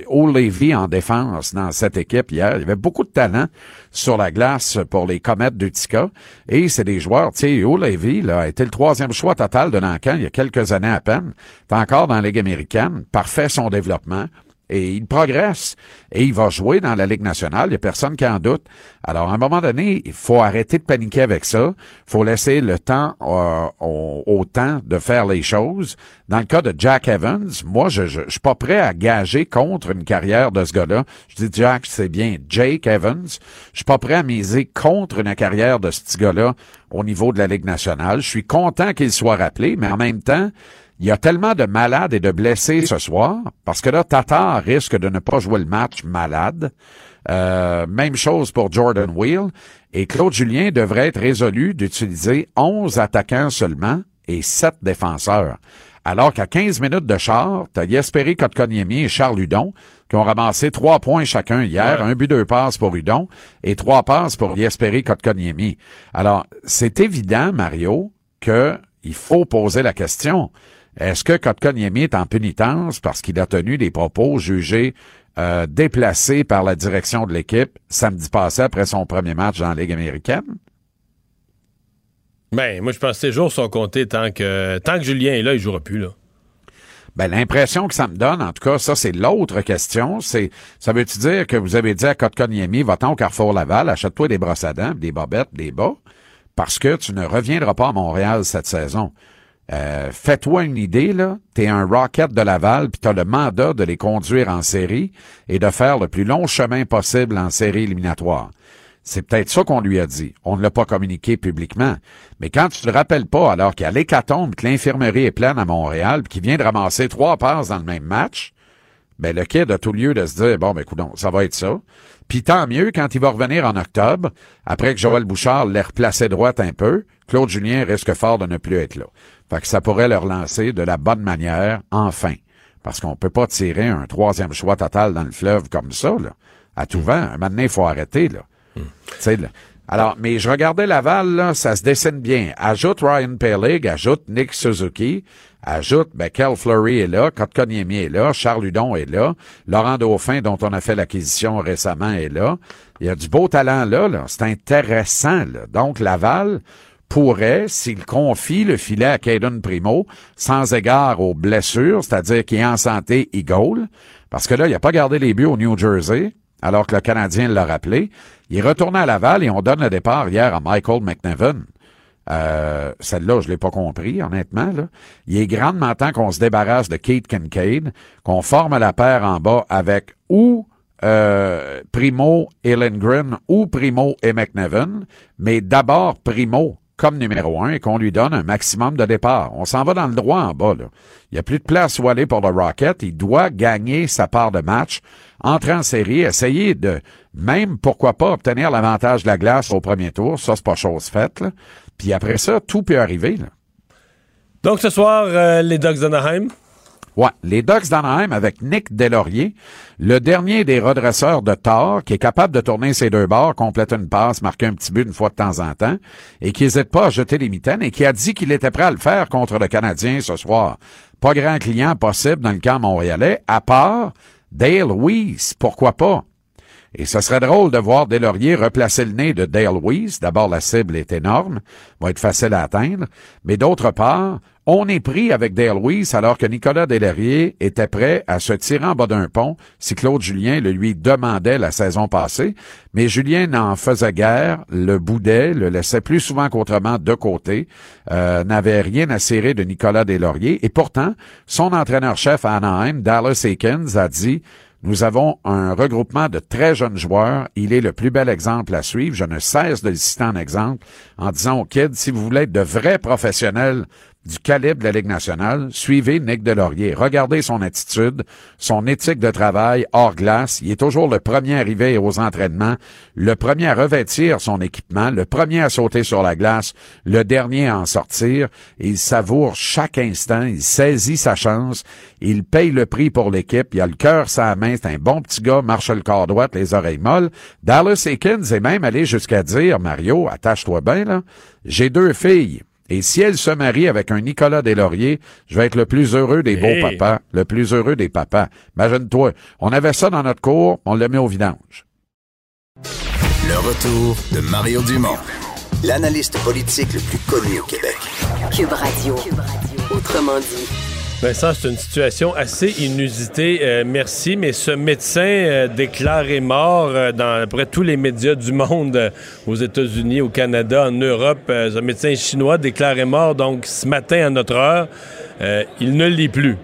en défense dans cette équipe hier. Il y avait beaucoup de talent sur la glace pour les Comètes d'Utica. Et c'est des joueurs, tu sais, O'Leary là, a été le troisième choix total de Nancan il y a quelques années à peine. T'es encore dans la Ligue américaine. Parfait son développement. Et il progresse. Et il va jouer dans la Ligue nationale. Il n'y a personne qui en doute. Alors, à un moment donné, il faut arrêter de paniquer avec ça. Il faut laisser le temps euh, au, temps de faire les choses. Dans le cas de Jack Evans, moi, je, je, je suis pas prêt à gager contre une carrière de ce gars-là. Je dis Jack, c'est bien Jake Evans. Je suis pas prêt à miser contre une carrière de ce gars-là au niveau de la Ligue nationale. Je suis content qu'il soit rappelé, mais en même temps, Il y a tellement de malades et de blessés ce soir, parce que là, Tatar risque de ne pas jouer le match malade. Euh, même chose pour Jordan Wheel. Et Claude Julien devrait être résolu d'utiliser 11 attaquants seulement et 7 défenseurs. Alors qu'à 15 minutes de char, t'as Yesperi Kotkaniemi et Charles Hudon qui ont ramassé trois points chacun hier, un but, deux passes pour Hudon et trois passes pour Yesperi Kotkaniemi. Alors, c'est évident, Mario, que il faut poser la question. Est-ce que Kotkaniemi est en pénitence parce qu'il a tenu des propos jugés euh, déplacés par la direction de l'équipe samedi passé après son premier match dans la Ligue américaine? Ben, moi, je pense que ces jours sont comptés tant que, tant que Julien est là, il jouera plus, là. Ben, l'impression que ça me donne, en tout cas, ça, c'est l'autre question. C'est, ça veut-tu dire que vous avez dit à Kotkaniemi, va-t'en au Carrefour Laval, achète-toi des brosses à dents, des bobettes, des bas, parce que tu ne reviendras pas à Montréal cette saison. Euh, fais-toi une idée, là. T'es un Rocket de Laval, puis t'as le mandat de les conduire en série et de faire le plus long chemin possible en série éliminatoire. C'est peut-être ça qu'on lui a dit. On ne l'a pas communiqué publiquement. Mais quand tu te rappelles pas, alors qu'il y a l'hécatombe, que l'infirmerie est pleine à Montréal, puis qu'il vient de ramasser trois passes dans le même match, ben le kid a tout lieu de se dire, bon, ben écoute, ça va être ça. Puis tant mieux, quand il va revenir en octobre, après que Joël Bouchard l'ait replacé droite un peu, Claude Julien risque fort de ne plus être là. Fait que ça pourrait le relancer de la bonne manière, enfin. Parce qu'on peut pas tirer un troisième choix total dans le fleuve comme ça, là. À tout vent. Maintenant, il faut arrêter, là. Là. Alors, mais je regardais Laval, là, ça se dessine bien. Ajoute Ryan Pellig, ajoute Nick Suzuki, ajoute, ben, Kel Fleury est là, Kotkaniemi est là, Charles Hudon est là, Laurent Dauphin, dont on a fait l'acquisition récemment, est là. Il y a du beau talent là. C'est intéressant, là. Donc, Laval pourrait, s'il confie le filet à Caden Primo, sans égard aux blessures, c'est-à-dire qu'il est en santé, il goal, parce que là, il a pas gardé les buts au New Jersey, alors que le Canadien l'a rappelé. Il est à Laval et on donne le départ hier à Michael McNevin. Euh, celle-là, je l'ai pas compris, honnêtement. Là. Il est grandement temps qu'on se débarrasse de Kate Kincaid, qu'on forme la paire en bas avec ou euh, Primo et Lindgren ou Primo et McNevin, mais d'abord Primo comme numéro un et qu'on lui donne un maximum de départ. On s'en va dans le droit en bas. Là. Il n'y a plus de place où aller pour le Rocket. Il doit gagner sa part de match, entrer en série, essayer de même, pourquoi pas, obtenir l'avantage de la glace au premier tour. Ça, c'est pas chose faite. Puis après ça, tout peut arriver. Là. Donc ce soir, euh, les Ducks d'Anaheim. Ouais, les Ducks d'Anaheim avec Nick Delaurier, le dernier des redresseurs de tort, qui est capable de tourner ses deux bords, compléter une passe, marquer un petit but une fois de temps en temps, et qui n'hésite pas à jeter les mitaines, et qui a dit qu'il était prêt à le faire contre le Canadien ce soir. Pas grand client possible dans le camp montréalais, à part Dale Weiss, pourquoi pas? Et ce serait drôle de voir Delaurier replacer le nez de Dale Weiss. D'abord, la cible est énorme, va être facile à atteindre. Mais d'autre part, on est pris avec Dale Weiss alors que Nicolas Delaurier était prêt à se tirer en bas d'un pont si Claude Julien le lui demandait la saison passée. Mais Julien n'en faisait guère, le boudait, le laissait plus souvent qu'autrement de côté, euh, n'avait rien à serrer de Nicolas Delaurier. Et pourtant, son entraîneur-chef à Anaheim, Dallas Aikens, a dit nous avons un regroupement de très jeunes joueurs. Il est le plus bel exemple à suivre. Je ne cesse de le citer en exemple en disant aux kids, si vous voulez être de vrais professionnels du calibre de la Ligue nationale, suivez Nick Delaurier. Regardez son attitude, son éthique de travail hors glace. Il est toujours le premier arrivé aux entraînements, le premier à revêtir son équipement, le premier à sauter sur la glace, le dernier à en sortir. Il savoure chaque instant, il saisit sa chance, il paye le prix pour l'équipe, il a le cœur sa main, c'est un bon petit gars, marche le corps droit, les oreilles molles. Dallas Aikens est même allé jusqu'à dire, Mario, attache-toi bien, là, j'ai deux filles. Et si elle se marie avec un Nicolas Deslauriers, je vais être le plus heureux des beaux papas, le plus heureux des papas. Imagine-toi, on avait ça dans notre cours, on l'a mis au vidange. Le retour de Mario Dumont, l'analyste politique le plus connu au Québec. Cube Radio. Autrement dit. Vincent, c'est une situation assez inusitée. Euh, merci, mais ce médecin euh, déclaré mort euh, dans à peu près tous les médias du monde, euh, aux États-Unis, au Canada, en Europe, euh, ce médecin chinois déclaré mort donc ce matin à notre heure. Il ne l'est plus.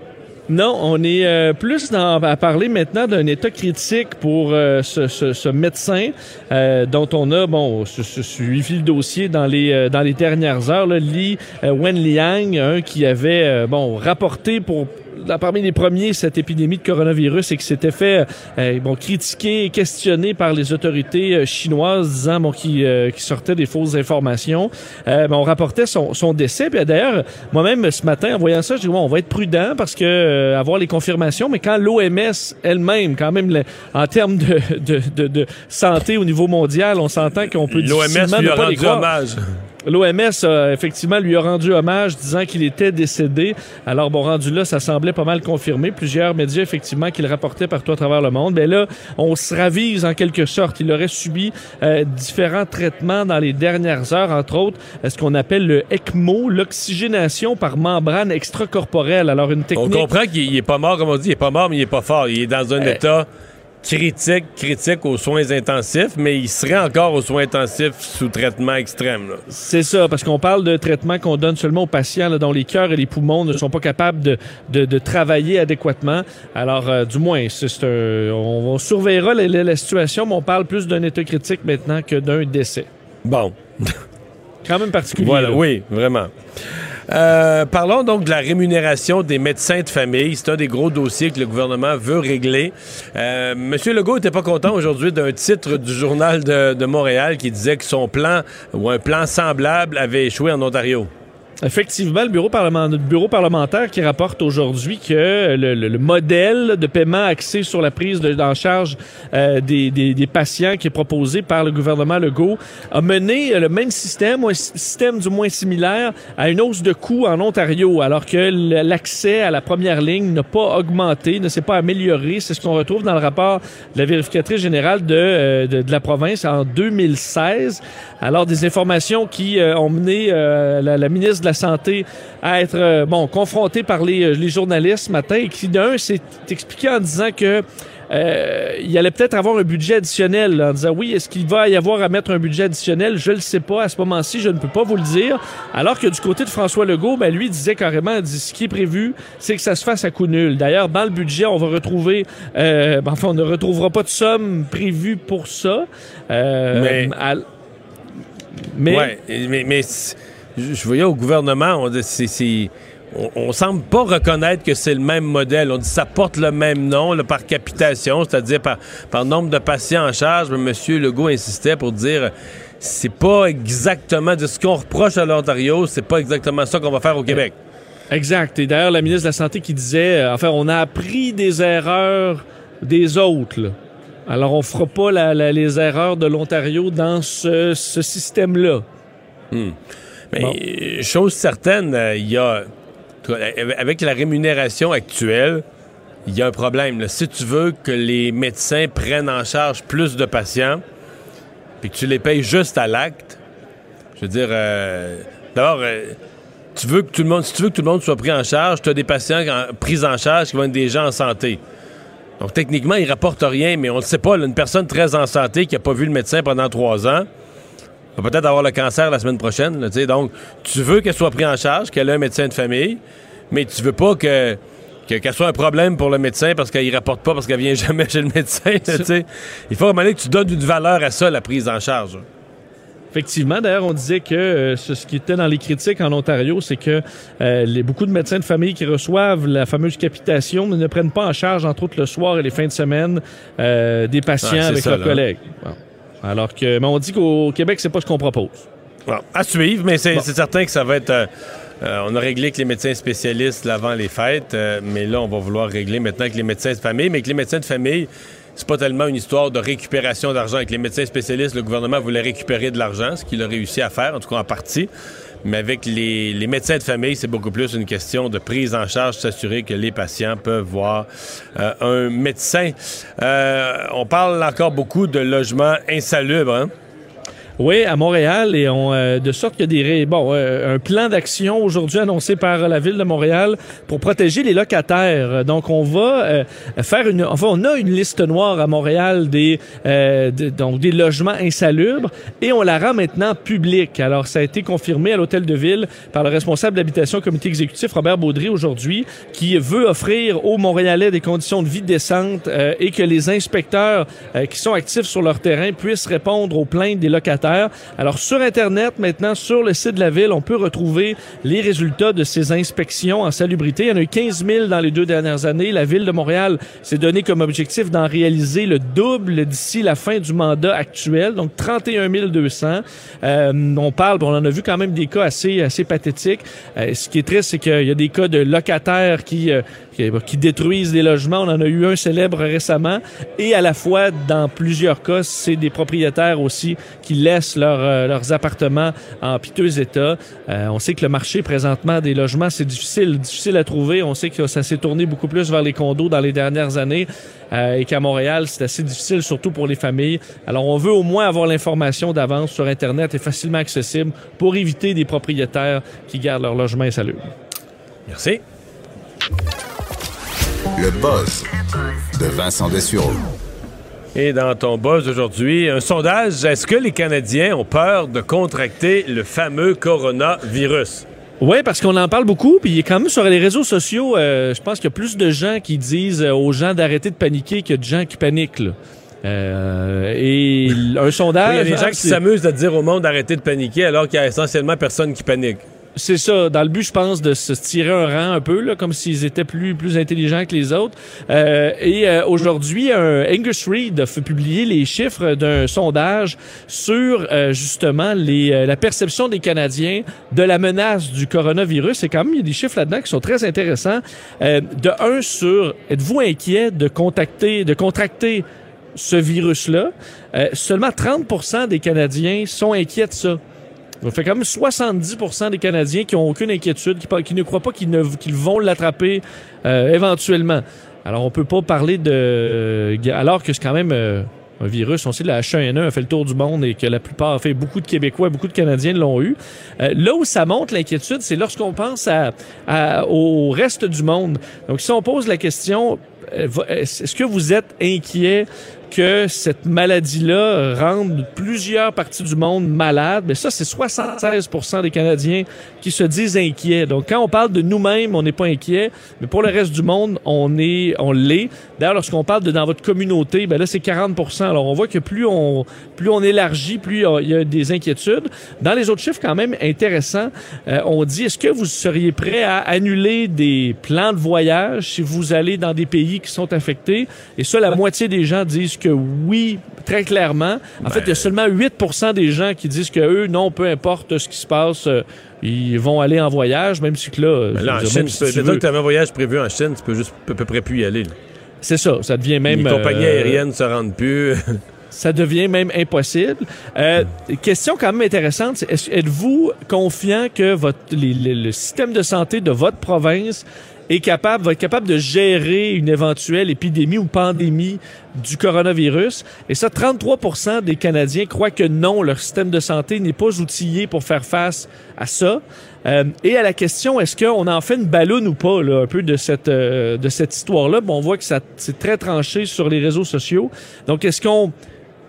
Non, on est euh, plus dans, à parler maintenant d'un état critique pour euh, ce, médecin euh, dont on a bon su- su- suivi le dossier dans les euh, dans les dernières heures. Là, Li Wenliang, un qui avait bon rapporté pour là, parmi les premiers cette épidémie de coronavirus et qui s'était fait euh, bon critiquer et questionner par les autorités euh, chinoises disant bon qui euh, qui sortait des fausses informations. Euh, ben, on rapportait son, son décès. Puis d'ailleurs, moi-même ce matin en voyant ça, je dis bon, on va être prudent parce que euh, avoir les confirmations. Mais quand l'OMS elle-même, quand même le- en termes de, de, de, de santé au niveau mondial, on s'entend qu'on peut difficilement ne a pas les hommage. L'OMS, effectivement, lui a rendu hommage disant qu'il était décédé. Alors, bon, rendu là, ça semblait pas mal confirmé. Plusieurs médias, effectivement, qui le rapportaient partout à travers le monde. Mais là, on se ravise en quelque sorte. Il aurait subi euh, différents traitements dans les dernières heures, entre autres, euh, ce qu'on appelle le ECMO, l'oxygénation par membrane extracorporelle. Alors, une On technique... comprend qu'il il est pas mort, comme on dit, il est pas mort, mais il est pas fort. Il est dans un Euh, état critique, critique aux soins intensifs, mais il serait encore aux soins intensifs sous traitement extrême. C'est ça, parce qu'on parle de traitements qu'on donne seulement aux patients là, dont les cœurs et les poumons ne sont pas capables de, de, de travailler adéquatement. Alors, euh, du moins, un- on, on surveillera la, la- la situation, mais on parle plus d'un état critique maintenant que d'un décès. Bon. Quand même particulier. Voilà, là. oui, vraiment. Euh, parlons donc de la rémunération des médecins de famille. C'est un des gros dossiers que le gouvernement veut régler. Euh, Monsieur Legault n'était pas content aujourd'hui d'un titre du journal de, de Montréal qui disait que son plan ou un plan semblable avait échoué en Ontario. Effectivement, le bureau, parlement- le bureau parlementaire qui rapporte aujourd'hui que le, le- le modèle de paiement axé sur la prise de, en charge euh, des, des- des patients qui est proposé par le gouvernement Legault a mené le même système, ou un sy- système du moins similaire, à une hausse de coûts en Ontario, alors que l'accès à la première ligne n'a pas augmenté, ne s'est pas amélioré. C'est ce qu'on retrouve dans le rapport de la vérificatrice générale de, euh, de, de la province en 2016. Alors, des informations qui euh, ont mené euh, la, la ministre de la Santé à être euh, bon confrontée par les, euh, les journalistes ce matin et qui, d'un, s'est expliqué en disant que euh, il allait peut-être avoir un budget additionnel, là, en disant oui, est-ce qu'il va y avoir à mettre un budget additionnel? Je le sais pas. À ce moment-ci, je ne peux pas vous le dire. Alors que du côté de François Legault, ben, lui disait carrément, dit, ce qui est prévu, c'est que ça se fasse à coup nul. D'ailleurs, dans le budget, on va retrouver, euh, ben, enfin, on ne retrouvera pas de somme prévue pour ça. Euh, Mais- à- mais Ouais, mais, je je voyais au gouvernement, on, dit, c'est- c'est- on, on semble pas reconnaître que c'est le même modèle. On dit ça porte le même nom là, par capitation, c'est-à-dire par, par nombre de patients en charge. Mais M. Legault insistait pour dire c'est pas exactement de ce qu'on reproche à l'Ontario, c'est pas exactement ça qu'on va faire au Québec. Exact. Et d'ailleurs, la ministre de la Santé qui disait, euh, enfin, on a appris des erreurs des autres. là. Alors, on fera pas la- la- les erreurs de l'Ontario dans ce, ce système-là. Hmm. Mais chose certaine, euh, il y a avec la rémunération actuelle, il y a un problème. là. Si tu veux que les médecins prennent en charge plus de patients, puis que tu les payes juste à l'acte, je veux dire, euh, d'abord, euh, tu veux que tout le monde, si tu veux que tout le monde soit pris en charge, tu as des patients en- pris en charge qui vont être des gens en santé. Donc techniquement, ils rapportent rien, mais on ne le sait pas. là, une personne très en santé qui n'a pas vu le médecin pendant trois ans, va peut-être avoir le cancer la semaine prochaine. là, donc, tu veux qu'elle soit prise en charge, qu'elle ait un médecin de famille, mais tu veux pas que que- qu'elle soit un problème pour le médecin parce qu'il rapporte pas, parce qu'elle vient jamais chez le médecin. là. Il faut que tu donnes une valeur à ça, la prise en charge. Effectivement, d'ailleurs, on disait que euh, ce, ce qui était dans les critiques en Ontario, c'est que euh, les, beaucoup de médecins de famille qui reçoivent la fameuse capitation ne prennent pas en charge, entre autres le soir et les fins de semaine, euh, des patients avec ça, leurs là. collègues. Bon. Alors que, mais on dit qu'au Québec, c'est pas ce qu'on propose. Bon, à suivre, mais c'est Bon. certain que ça va être. euh, euh, on a réglé avec les médecins spécialistes là, avant les fêtes, euh, mais là, on va vouloir régler maintenant avec les médecins de famille. Mais avec les médecins de famille, c'est pas tellement une histoire de récupération d'argent. Avec les médecins spécialistes, le gouvernement voulait récupérer de l'argent, ce qu'il a réussi à faire, en tout cas en partie. Mais avec les, les médecins de famille, c'est beaucoup plus une question de prise en charge, s'assurer que les patients peuvent voir euh, un médecin. Euh, on parle encore beaucoup de logements insalubres. Hein? Oui, à Montréal, et on, euh, de sorte qu'il y a des bon, euh, un plan d'action aujourd'hui annoncé par la ville de Montréal pour protéger les locataires. Donc, on va euh, faire une, enfin, on a une liste noire à Montréal des, euh, de- donc des logements insalubres, et on la rend maintenant publique. Alors, ça a été confirmé à l'hôtel de ville par le responsable d'habitation comité exécutif Robert Baudry aujourd'hui, qui veut offrir aux Montréalais des conditions de vie décentes euh, et que les inspecteurs euh, qui sont actifs sur leur terrain puissent répondre aux plaintes des locataires. Alors sur Internet, maintenant, sur le site de la ville, on peut retrouver les résultats de ces inspections en salubrité. Il y en a eu 15 000 dans les deux dernières années. La ville de Montréal s'est donné comme objectif d'en réaliser le double d'ici la fin du mandat actuel, donc 31 200. Euh, on parle, on en a vu quand même des cas assez, assez pathétiques. Euh, ce qui est triste, c'est qu'il y a des cas de locataires qui, euh, qui, détruisent des logements. On en a eu un célèbre récemment. Et à la fois, dans plusieurs cas, c'est des propriétaires aussi qui laissent leur, euh, leurs appartements en piteux état. Euh, on sait que le marché présentement des logements, c'est difficile, difficile à trouver. On sait que ça s'est tourné beaucoup plus vers les condos dans les dernières années euh, et qu'à Montréal, c'est assez difficile, surtout pour les familles. Alors, on veut au moins avoir l'information d'avance sur Internet et facilement accessible pour éviter des propriétaires qui gardent leur logement insalubre. Merci. Le buzz de Vincent Dessureau. Et dans ton buzz aujourd'hui, un sondage, est-ce que les Canadiens ont peur de contracter le fameux coronavirus? Oui, parce qu'on en parle beaucoup, puis quand même sur les réseaux sociaux, euh, je pense qu'il y a plus de gens qui disent euh, aux gens d'arrêter de paniquer qu'il y a de gens qui paniquent. là. Euh, et un sondage... Il y a des gens ah, qui s'amusent à dire au monde d'arrêter de paniquer alors qu'il y a essentiellement personne qui panique. C'est ça, dans le but, je pense, de se tirer un rang un peu, là, comme s'ils étaient plus, plus intelligents que les autres. Euh, et euh, aujourd'hui, un Angus Reid a fait publier les chiffres d'un sondage sur euh, justement les, euh, la perception des Canadiens de la menace du coronavirus. Et quand même, il y a des chiffres là-dedans qui sont très intéressants. Euh, de un sur, êtes-vous inquiet de contacter, de contracter ce virus-là? Euh, seulement 30% des Canadiens sont inquiets de ça. Ça fait quand même 70% des Canadiens qui ont aucune inquiétude, qui, ne croient pas qu'ils vont l'attraper euh, éventuellement. Alors, on peut pas parler de... euh, alors que c'est quand même euh, un virus, on sait que la H1N1 a fait le tour du monde et que la plupart, fait beaucoup de Québécois, beaucoup de Canadiens l'ont eu. Euh, là où ça montre l'inquiétude, c'est lorsqu'on pense à, à- au reste du monde. Donc, si on pose la question, est-ce que vous êtes inquiet que cette maladie-là rende plusieurs parties du monde malades, mais ça, c'est 76 des Canadiens qui se disent inquiets. Donc, quand on parle de nous-mêmes, on n'est pas inquiet, mais pour le reste du monde, on est, on l'est. D'ailleurs, lorsqu'on parle de dans votre communauté, ben là, c'est 40% Alors, on voit que plus on, plus on élargit, plus il y a des inquiétudes. Dans les autres chiffres, quand même intéressants, euh, on dit, est-ce que vous seriez prêt à annuler des plans de voyage si vous allez dans des pays qui sont affectés? Et ça, la moitié des gens disent que oui, très clairement. En fait, il y a seulement 8 des gens qui disent que eux, non, peu importe ce qui se passe, euh, ils vont aller en voyage, même si que là, Mais là, en dire, Chine, tu si peux, tu veux- que tu avais un voyage prévu en Chine, tu peux juste à peu près plus y aller. là. c'est ça, ça devient même... Les compagnies euh, aériennes se rendent plus. ça devient même impossible. Euh, question quand même intéressante, êtes-vous confiant que votre, les- les- le système de santé de votre province est capable, va être capable de gérer une éventuelle épidémie ou pandémie du coronavirus? Et ça, 33 des Canadiens croient que non, leur système de santé n'est pas outillé pour faire face à ça. Euh, et à la question, est-ce qu'on en fait une balloune ou pas, là, un peu de cette, euh, de cette histoire-là? Bon, on voit que ça, c'est très tranché sur les réseaux sociaux. Donc, est-ce qu'on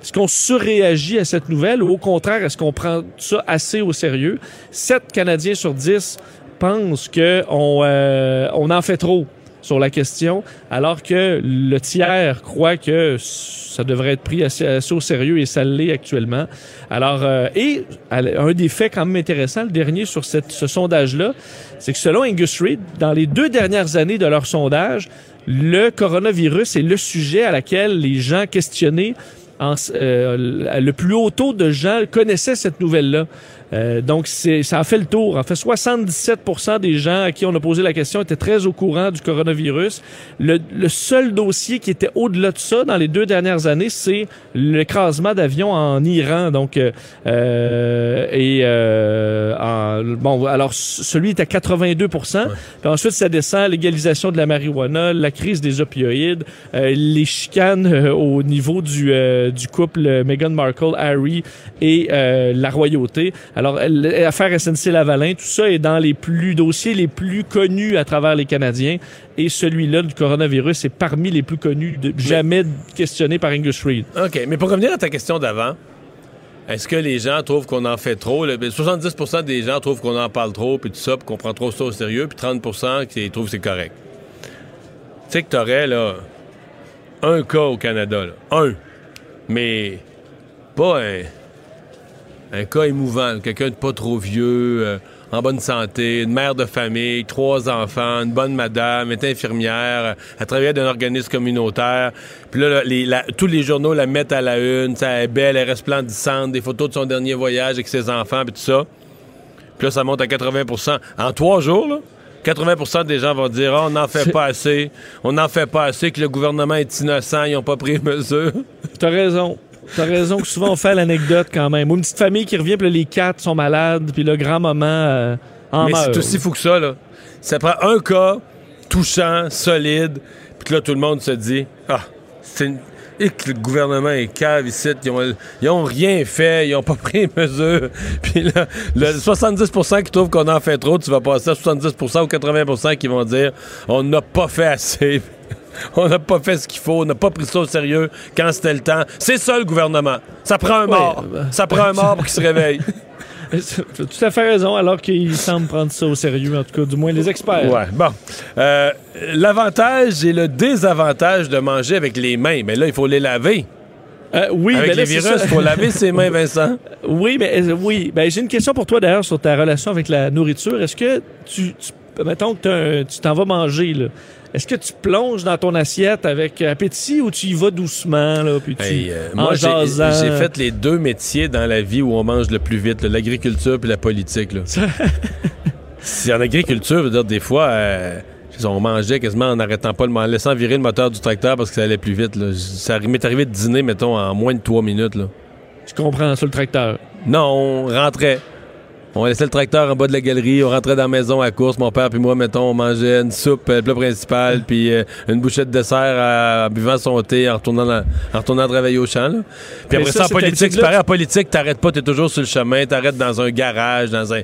est-ce qu'on surréagit à cette nouvelle ou au contraire, est-ce qu'on prend ça assez au sérieux? 7 Canadiens sur 10 pensent qu'on euh, on en fait trop sur la question, alors que le tiers croit que ça devrait être pris assez, au sérieux et ça l'est actuellement. Alors, euh, et un des faits quand même intéressants, le dernier sur ce sondage-là, c'est que selon Angus Reid, dans les deux dernières années de leur sondage, le coronavirus est le sujet à laquelle les gens questionnés euh, le plus haut taux de gens connaissaient cette nouvelle-là. Euh, donc, ça a fait le tour. En fait, 77% des gens à qui on a posé la question étaient très au courant du coronavirus. Le, le seul dossier qui était au-delà de ça dans les deux dernières années, c'est l'écrasement d'avions en Iran. Donc, euh, euh, et euh, en- bon, alors celui est à 82 Puis ensuite, ça descend légalisation de la marijuana, la crise des opioïdes, euh, les chicanes au niveau du, euh, du couple Meghan Markle, Harry et euh, la royauté. Alors, l'affaire SNC-Lavalin, tout ça est dans les plus dossiers les plus connus à travers les Canadiens. Et celui-là du coronavirus est parmi les plus connus, de, jamais questionné par Angus Reid. OK, mais pour revenir à ta question d'avant, est-ce que les gens trouvent qu'on en fait trop? là? Ben, 70% des gens trouvent qu'on en parle trop, puis tout ça, puis qu'on prend trop ça au sérieux, puis 30% qui trouvent que c'est correct. Tu sais que t'aurais, là, un cas au Canada, là. Un. Mais pas un, un cas émouvant, quelqu'un de pas trop vieux, euh, en bonne santé, une mère de famille, trois enfants, une bonne madame, est infirmière, elle travaillait dans un organisme communautaire. Puis là, là, les- la- tous les journaux la mettent à la une, ça, est belle, elle est resplendissante, des photos de son dernier voyage avec ses enfants, puis tout ça. Puis là, ça monte à 80% En trois jours, là, 80% des gens vont dire Ah, on n'en fait pas assez, on n'en fait pas assez, que le gouvernement est innocent, ils n'ont pas pris mesure. T'as raison. T'as raison que souvent on fait l'anecdote quand même. Ou une petite famille qui revient, puis là, les quatre sont malades, puis le grand-maman euh, en Mais meurt. c'est aussi fou que ça, là. Ça prend un cas touchant, solide, puis que là, tout le monde se dit Ah, c'est une. Et que le gouvernement est cave ici, ils ont, ils ont rien fait, ils ont pas pris mesure. Puis là, le 70% qui trouvent qu'on en fait trop, tu vas passer à 70% ou 80% qui vont dire on n'a pas fait assez. On n'a pas fait ce qu'il faut, on n'a pas pris ça au sérieux quand c'était le temps. C'est ça le gouvernement. Ça prend un Ouais, mort. ben- Ça prend un mort pour qu'il se réveille. T'as tout à fait raison, alors qu'ils semblent prendre ça au sérieux, en tout cas, du moins les experts. Ouais, bon. Euh, L'avantage et le désavantage de manger avec les mains, mais là, il faut les laver. Euh, oui, avec ben les virus, il faut laver ses mains, Vincent. Oui, mais euh, oui. Ben, j'ai une question pour toi d'ailleurs sur ta relation avec la nourriture. Est-ce que tu, tu- mettons que un- tu t'en vas manger là. Est-ce que tu plonges dans ton assiette avec appétit ou tu y vas doucement là, puis tu Hey, euh, en moi, j'ai fait les deux métiers dans la vie où on mange le plus vite, l'agriculture puis la politique. Là. C'est en agriculture, je veux dire, des fois, euh, on mangeait quasiment en n'arrêtant pas, le, en laissant virer le moteur du tracteur parce que ça allait plus vite. Là. Ça m'est arrivé de dîner, mettons, en moins de trois minutes. Là. Je comprends sur le tracteur? Non, on rentrait. On laissait le tracteur en bas de la galerie, on rentrait dans la maison à course. Mon père puis moi, mettons, on mangeait une soupe, euh, plat principal, puis euh, une bouchette de dessert en buvant son thé, en retournant, dans- en retournant travailler au champ. là. Puis après ça, ça, en politique, c'est pareil. En politique, t'arrêtes pas, t'es toujours sur le chemin, t'arrêtes dans un garage, dans un-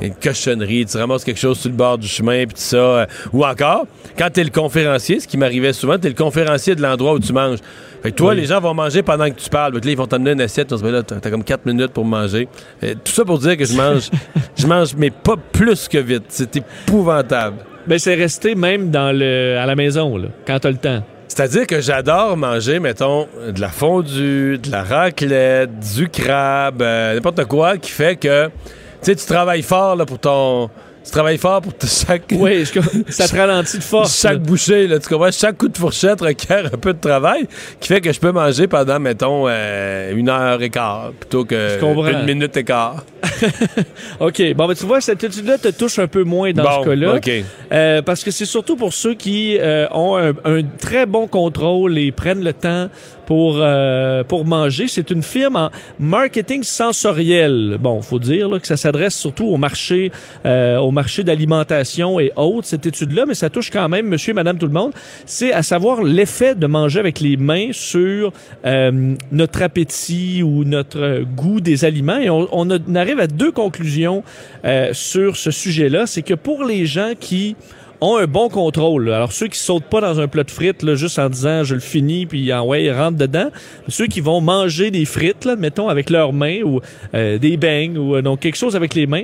une cochonnerie, tu ramasses quelque chose sur le bord du chemin, puis tout ça. euh, ou encore, quand t'es le conférencier, ce qui m'arrivait souvent, t'es le conférencier de l'endroit où tu manges. Fait que toi, Oui. les gens vont manger pendant que tu parles. Fait que là, ils vont t'amener une assiette. On se dit, là, t'as comme 4 minutes pour manger. Tout ça pour dire que je mange, je mange, mais pas plus que vite. C'est épouvantable. Ben, c'est resté même dans le, à la maison, là, quand t'as le temps. C'est-à-dire que j'adore manger, mettons, de la fondue, de la raclette, du crabe, euh, n'importe quoi qui fait que, tu sais, tu travailles fort là, pour ton... Tu travailles fort pour chaque... Oui, je- ça te ralentit de force. Chaque là. bouchée, là, tu comprends? Chaque coup de fourchette requiert un peu de travail qui fait que je peux manger pendant, mettons, euh, une heure et quart plutôt que une minute et quart. OK. Bon, ben, tu vois, cette étude-là te touche un peu moins dans Bon, ce cas-là. OK. Euh, parce que c'est surtout pour ceux qui euh, ont un, un très bon contrôle et prennent le temps pour, euh, pour manger. C'est une firme en marketing sensoriel. Bon, faut dire là, que ça s'adresse surtout au marché, euh, au marché d'alimentation et autres, cette étude-là, mais ça touche quand même monsieur et madame tout le monde. C'est à savoir l'effet de manger avec les mains sur euh, notre appétit ou notre goût des aliments. Et on, on arrive à deux conclusions euh, sur ce sujet-là. C'est que pour les gens qui ont un bon contrôle. Alors ceux qui sautent pas dans un plat de frites là, juste en disant je le finis puis ah ouais ils rentrent dedans. Ceux qui vont manger des frites là, mettons avec leurs mains ou euh, des beignes ou euh, donc quelque chose avec les mains.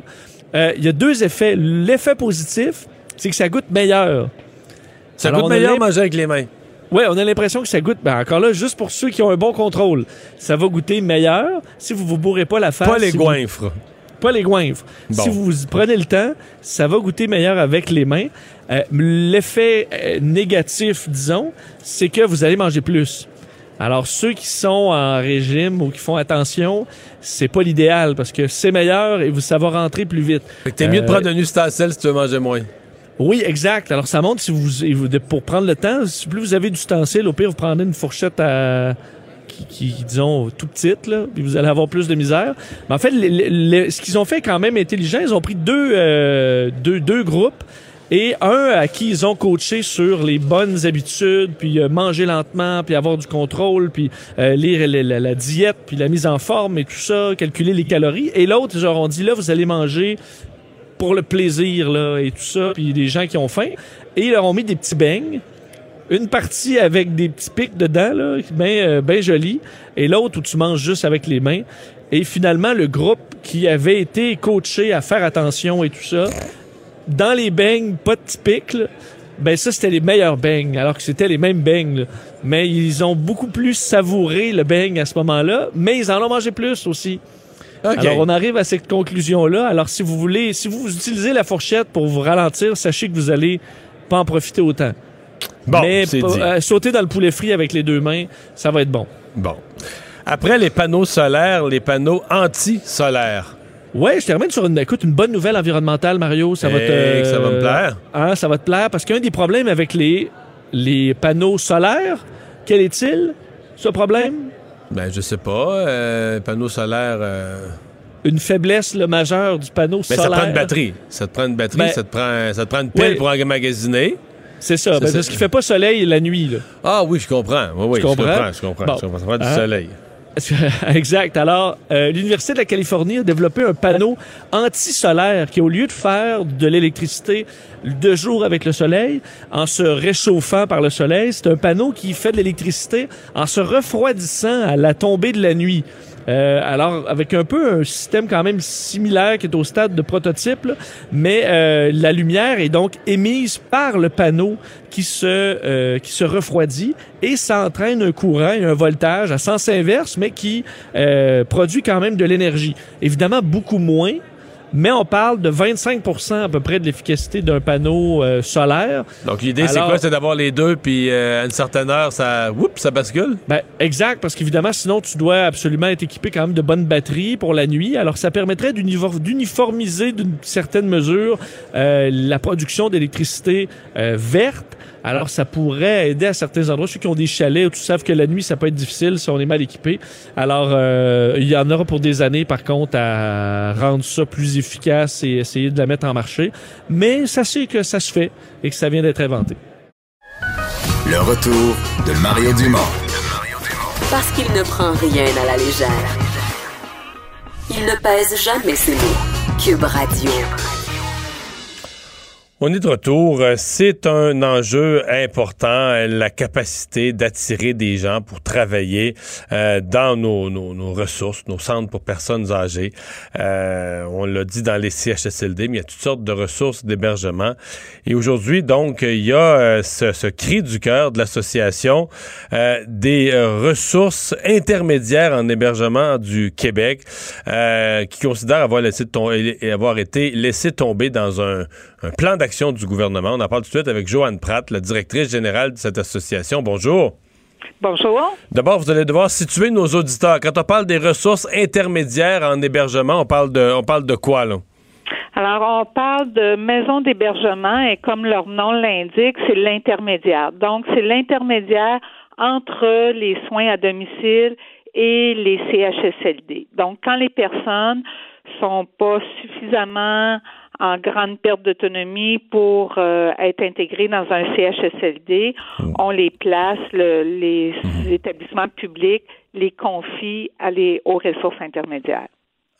euh, Il y a deux effets. L'effet positif, c'est que ça goûte meilleur. Ça Alors, a meilleur manger avec les mains. Ouais, on a l'impression que ça goûte. Ben encore là, juste pour ceux qui ont un bon contrôle, ça va goûter meilleur si vous vous bourrez pas la face. Pas les si vous- goinfres. pas les goinfres. Bon. Si vous prenez le temps, ça va goûter meilleur avec les mains. Euh, L'effet euh, négatif, disons, c'est que vous allez manger plus. Alors, ceux qui sont en régime ou qui font attention, c'est pas l'idéal parce que c'est meilleur et vous, ça va rentrer plus vite. Fait que t'es mieux de Euh, prendre un ustensile si tu veux manger moins. oui, exact. Alors, ça montre si vous, pour prendre le temps, si plus vous avez d'ustensiles, au pire, vous prenez une fourchette à, qui, qui, disons, tout petite, là, puis vous allez avoir plus de misère. Mais en fait, le- le- le- ce qu'ils ont fait quand même intelligent, ils ont pris deux, euh, deux, deux groupes et un à qui ils ont coaché sur les bonnes habitudes, puis euh, manger lentement, puis avoir du contrôle, puis euh, lire la, diète, puis la mise en forme et tout ça, calculer les calories. Et l'autre, ils leur ont dit, là, vous allez manger pour le plaisir là et tout ça puis des gens qui ont faim. Et ils leur ont mis des petits beignes. Une partie avec des petits pics dedans là bien euh, ben joli et l'autre où tu manges juste avec les mains. Et finalement le groupe qui avait été coaché à faire attention et tout ça dans les beignes pas pics là, ben ça c'était les meilleurs beignes alors que c'était les mêmes beignes là. mais ils ont beaucoup plus savouré le beigne à ce moment-là mais ils en ont mangé plus aussi alors, on arrive à cette conclusion-là. Alors, si vous voulez, si vous utilisez la fourchette pour vous ralentir, sachez que vous allez pas en profiter autant. Bon, Mais dit. euh, sauter dans le poulet frit avec les deux mains, ça va être bon. Bon. Après les panneaux solaires, les panneaux anti-solaires. Ouais, je termine sur une, écoute, une bonne nouvelle environnementale, Mario. Ça va te, ça va me plaire. Hein, ça va te plaire parce qu'un des problèmes avec les, les panneaux solaires, quel est-il, ce problème? Ben, je sais pas. euh, panneaux solaires. euh, Une faiblesse le majeure du panneau Ben, ça solaire. te prend une batterie. Ça te prend une batterie, Ben, ça, te prend, ça te prend une pile ouais. pour emmagasiner. C'est ça, C'est ben, ça. parce qu'il fait pas soleil la nuit. Là. Ah oui, je comprends. Oui, oui, je comprends? comprends. Je comprends. Bon. je comprends. Ça prend du Hein? soleil. exact. Alors, euh, l'Université de la Californie a développé un panneau anti-solaire qui, au lieu de faire de l'électricité de jour avec le soleil, en se réchauffant par le soleil, c'est un panneau qui fait de l'électricité en se refroidissant à la tombée de la nuit. Euh, alors, avec un peu un système quand même similaire qui est au stade de prototype, mais euh, la lumière est donc émise par le panneau qui se, euh, qui se refroidit et ça entraîne un courant et un voltage à sens inverse, mais qui euh, produit quand même de l'énergie. Évidemment, beaucoup moins, mais on parle de 25 à peu près de l'efficacité d'un panneau euh, solaire. Donc, l'idée, c'est quoi? C'est d'avoir les deux, puis euh, à une certaine heure, ça, oups, ça bascule? Ben, exact, parce qu'évidemment, sinon, tu dois absolument être équipé quand même de bonnes batteries pour la nuit. Alors, ça permettrait d'unifor- d'uniformiser d'une certaine mesure euh, la production d'électricité euh, verte. Alors, ça pourrait aider à certains endroits. Ceux qui ont des chalets, où tu savent que la nuit, ça peut être difficile si on est mal équipé. Alors, euh, il y en aura pour des années, par contre, à rendre ça plus efficace et essayer de la mettre en marché. Mais sachez que ça se fait et que ça vient d'être inventé. Le retour de Mario Dumont. Parce qu'il ne prend rien à la légère. Il ne pèse jamais ses mots. Cube Radio. On est de retour. Euh, C'est un enjeu important, euh, la capacité d'attirer des gens pour travailler euh, dans nos, nos- nos ressources, nos centres pour personnes âgées. Euh, on l'a dit dans les CHSLD, mais il y a toutes sortes de ressources d'hébergement. Et aujourd'hui, donc, il y a euh, ce, ce cri du cœur de l'association des ressources intermédiaires en hébergement du Québec, qui considère avoir, laissé avoir été laissé tomber dans un, un plan d'action du gouvernement. On en parle tout de suite avec Joanne Pratt, la directrice générale de cette association. Bonjour. Bonjour. D'abord, vous allez devoir situer nos auditeurs. Quand on parle des ressources intermédiaires en hébergement, on parle de, on parle de quoi, là? Alors, on parle de maisons d'hébergement et comme leur nom l'indique, c'est l'intermédiaire. Donc, c'est l'intermédiaire entre les soins à domicile et les CHSLD. Donc, quand les personnes sont pas suffisamment en grande perte d'autonomie pour euh, être intégrées dans un CHSLD, on les place, le- les établissements publics les confient à les, aux ressources intermédiaires.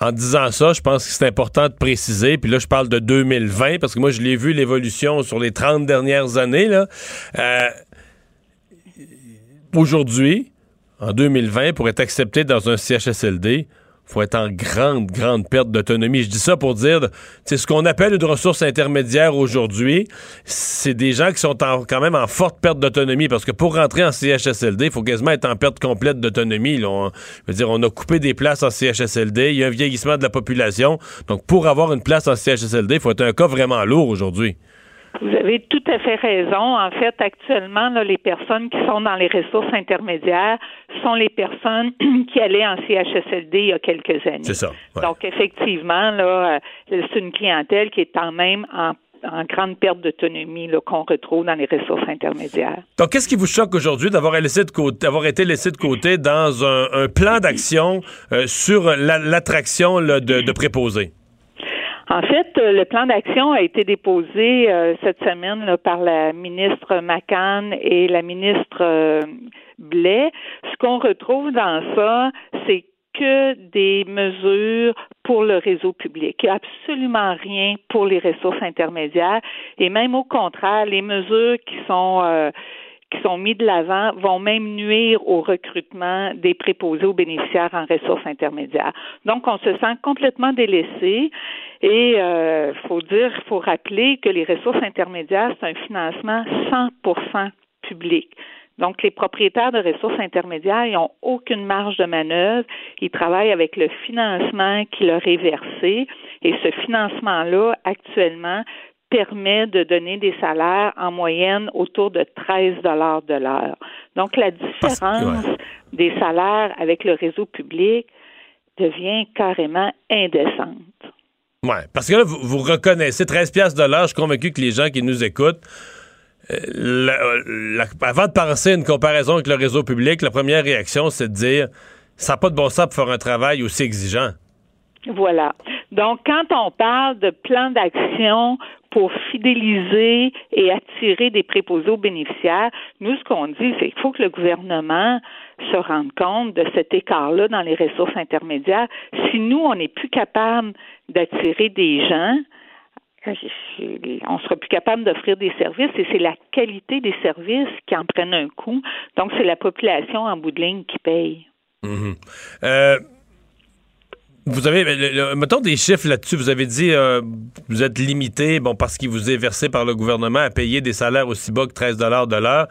En disant ça, je pense que c'est important de préciser, puis là, je parle de 2020, parce que moi, je l'ai vu, l'évolution sur les 30 dernières années, là. Euh, Aujourd'hui, en 2020, pour être accepté dans un CHSLD, faut être en grande, grande perte d'autonomie. Je dis ça pour dire, sais, ce qu'on appelle une ressource intermédiaire aujourd'hui, c'est des gens qui sont en- quand même en forte perte d'autonomie, parce que pour rentrer en CHSLD, il faut quasiment être en perte complète d'autonomie. On- Je veux dire, on a coupé des places en CHSLD, il y a un vieillissement de la population, donc pour avoir une place en CHSLD, il faut être un cas vraiment lourd aujourd'hui. Vous avez tout à fait raison. En fait, actuellement, là, les personnes qui sont dans les ressources intermédiaires sont les personnes qui allaient en CHSLD il y a quelques années. C'est ça. ouais. Donc, effectivement, là, euh, c'est une clientèle qui est quand même en, en grande perte d'autonomie qu'on retrouve dans les ressources intermédiaires. Donc, qu'est-ce qui vous choque aujourd'hui d'avoir laissé de côté, d'avoir été laissé de côté dans un, un plan d'action euh, sur la- l'attraction de, de préposés? En fait, euh, le plan d'action a été déposé euh, cette semaine là, par la ministre McCann et la ministre euh, Blais. Ce qu'on retrouve dans ça, c'est que des mesures pour le réseau public. Absolument rien pour les ressources intermédiaires et même au contraire, les mesures qui sont euh, qui sont mis de l'avant vont même nuire au recrutement des préposés aux bénéficiaires en ressources intermédiaires. Donc, on se sent complètement délaissé et euh, faut dire, faut rappeler que les ressources intermédiaires, c'est un financement 100% public. Donc, les propriétaires de ressources intermédiaires, ils n'ont aucune marge de manœuvre. Ils travaillent avec le financement qui leur est versé. Et ce financement-là, actuellement, permet de donner des salaires en moyenne autour de 13 dollars de l'heure. Donc, la différence des salaires avec le réseau public devient carrément indécente. Ouais, parce que là, vous, vous reconnaissez 13 piastres de l'heure. Je suis convaincu que les gens qui nous écoutent, euh, euh, avant de penser à une comparaison avec le réseau public, la première réaction, c'est de dire ça n'a pas de bon sens pour faire un travail aussi exigeant. Voilà. Donc, quand on parle de plan d'action pour fidéliser et attirer des préposés aux bénéficiaires, nous, ce qu'on dit, c'est qu'il faut que le gouvernement se rende compte de cet écart-là dans les ressources intermédiaires. Si nous, on n'est plus capable d'attirer des gens, on sera plus capable d'offrir des services et c'est la qualité des services qui en prennent un coup. Donc, c'est la population en bout de ligne qui paye. Mhm. Euh, vous avez, le- mettons des chiffres là-dessus. Vous avez dit, euh, vous êtes limité, bon, parce qu'il vous est versé par le gouvernement à payer des salaires aussi bas que 13 de l'heure.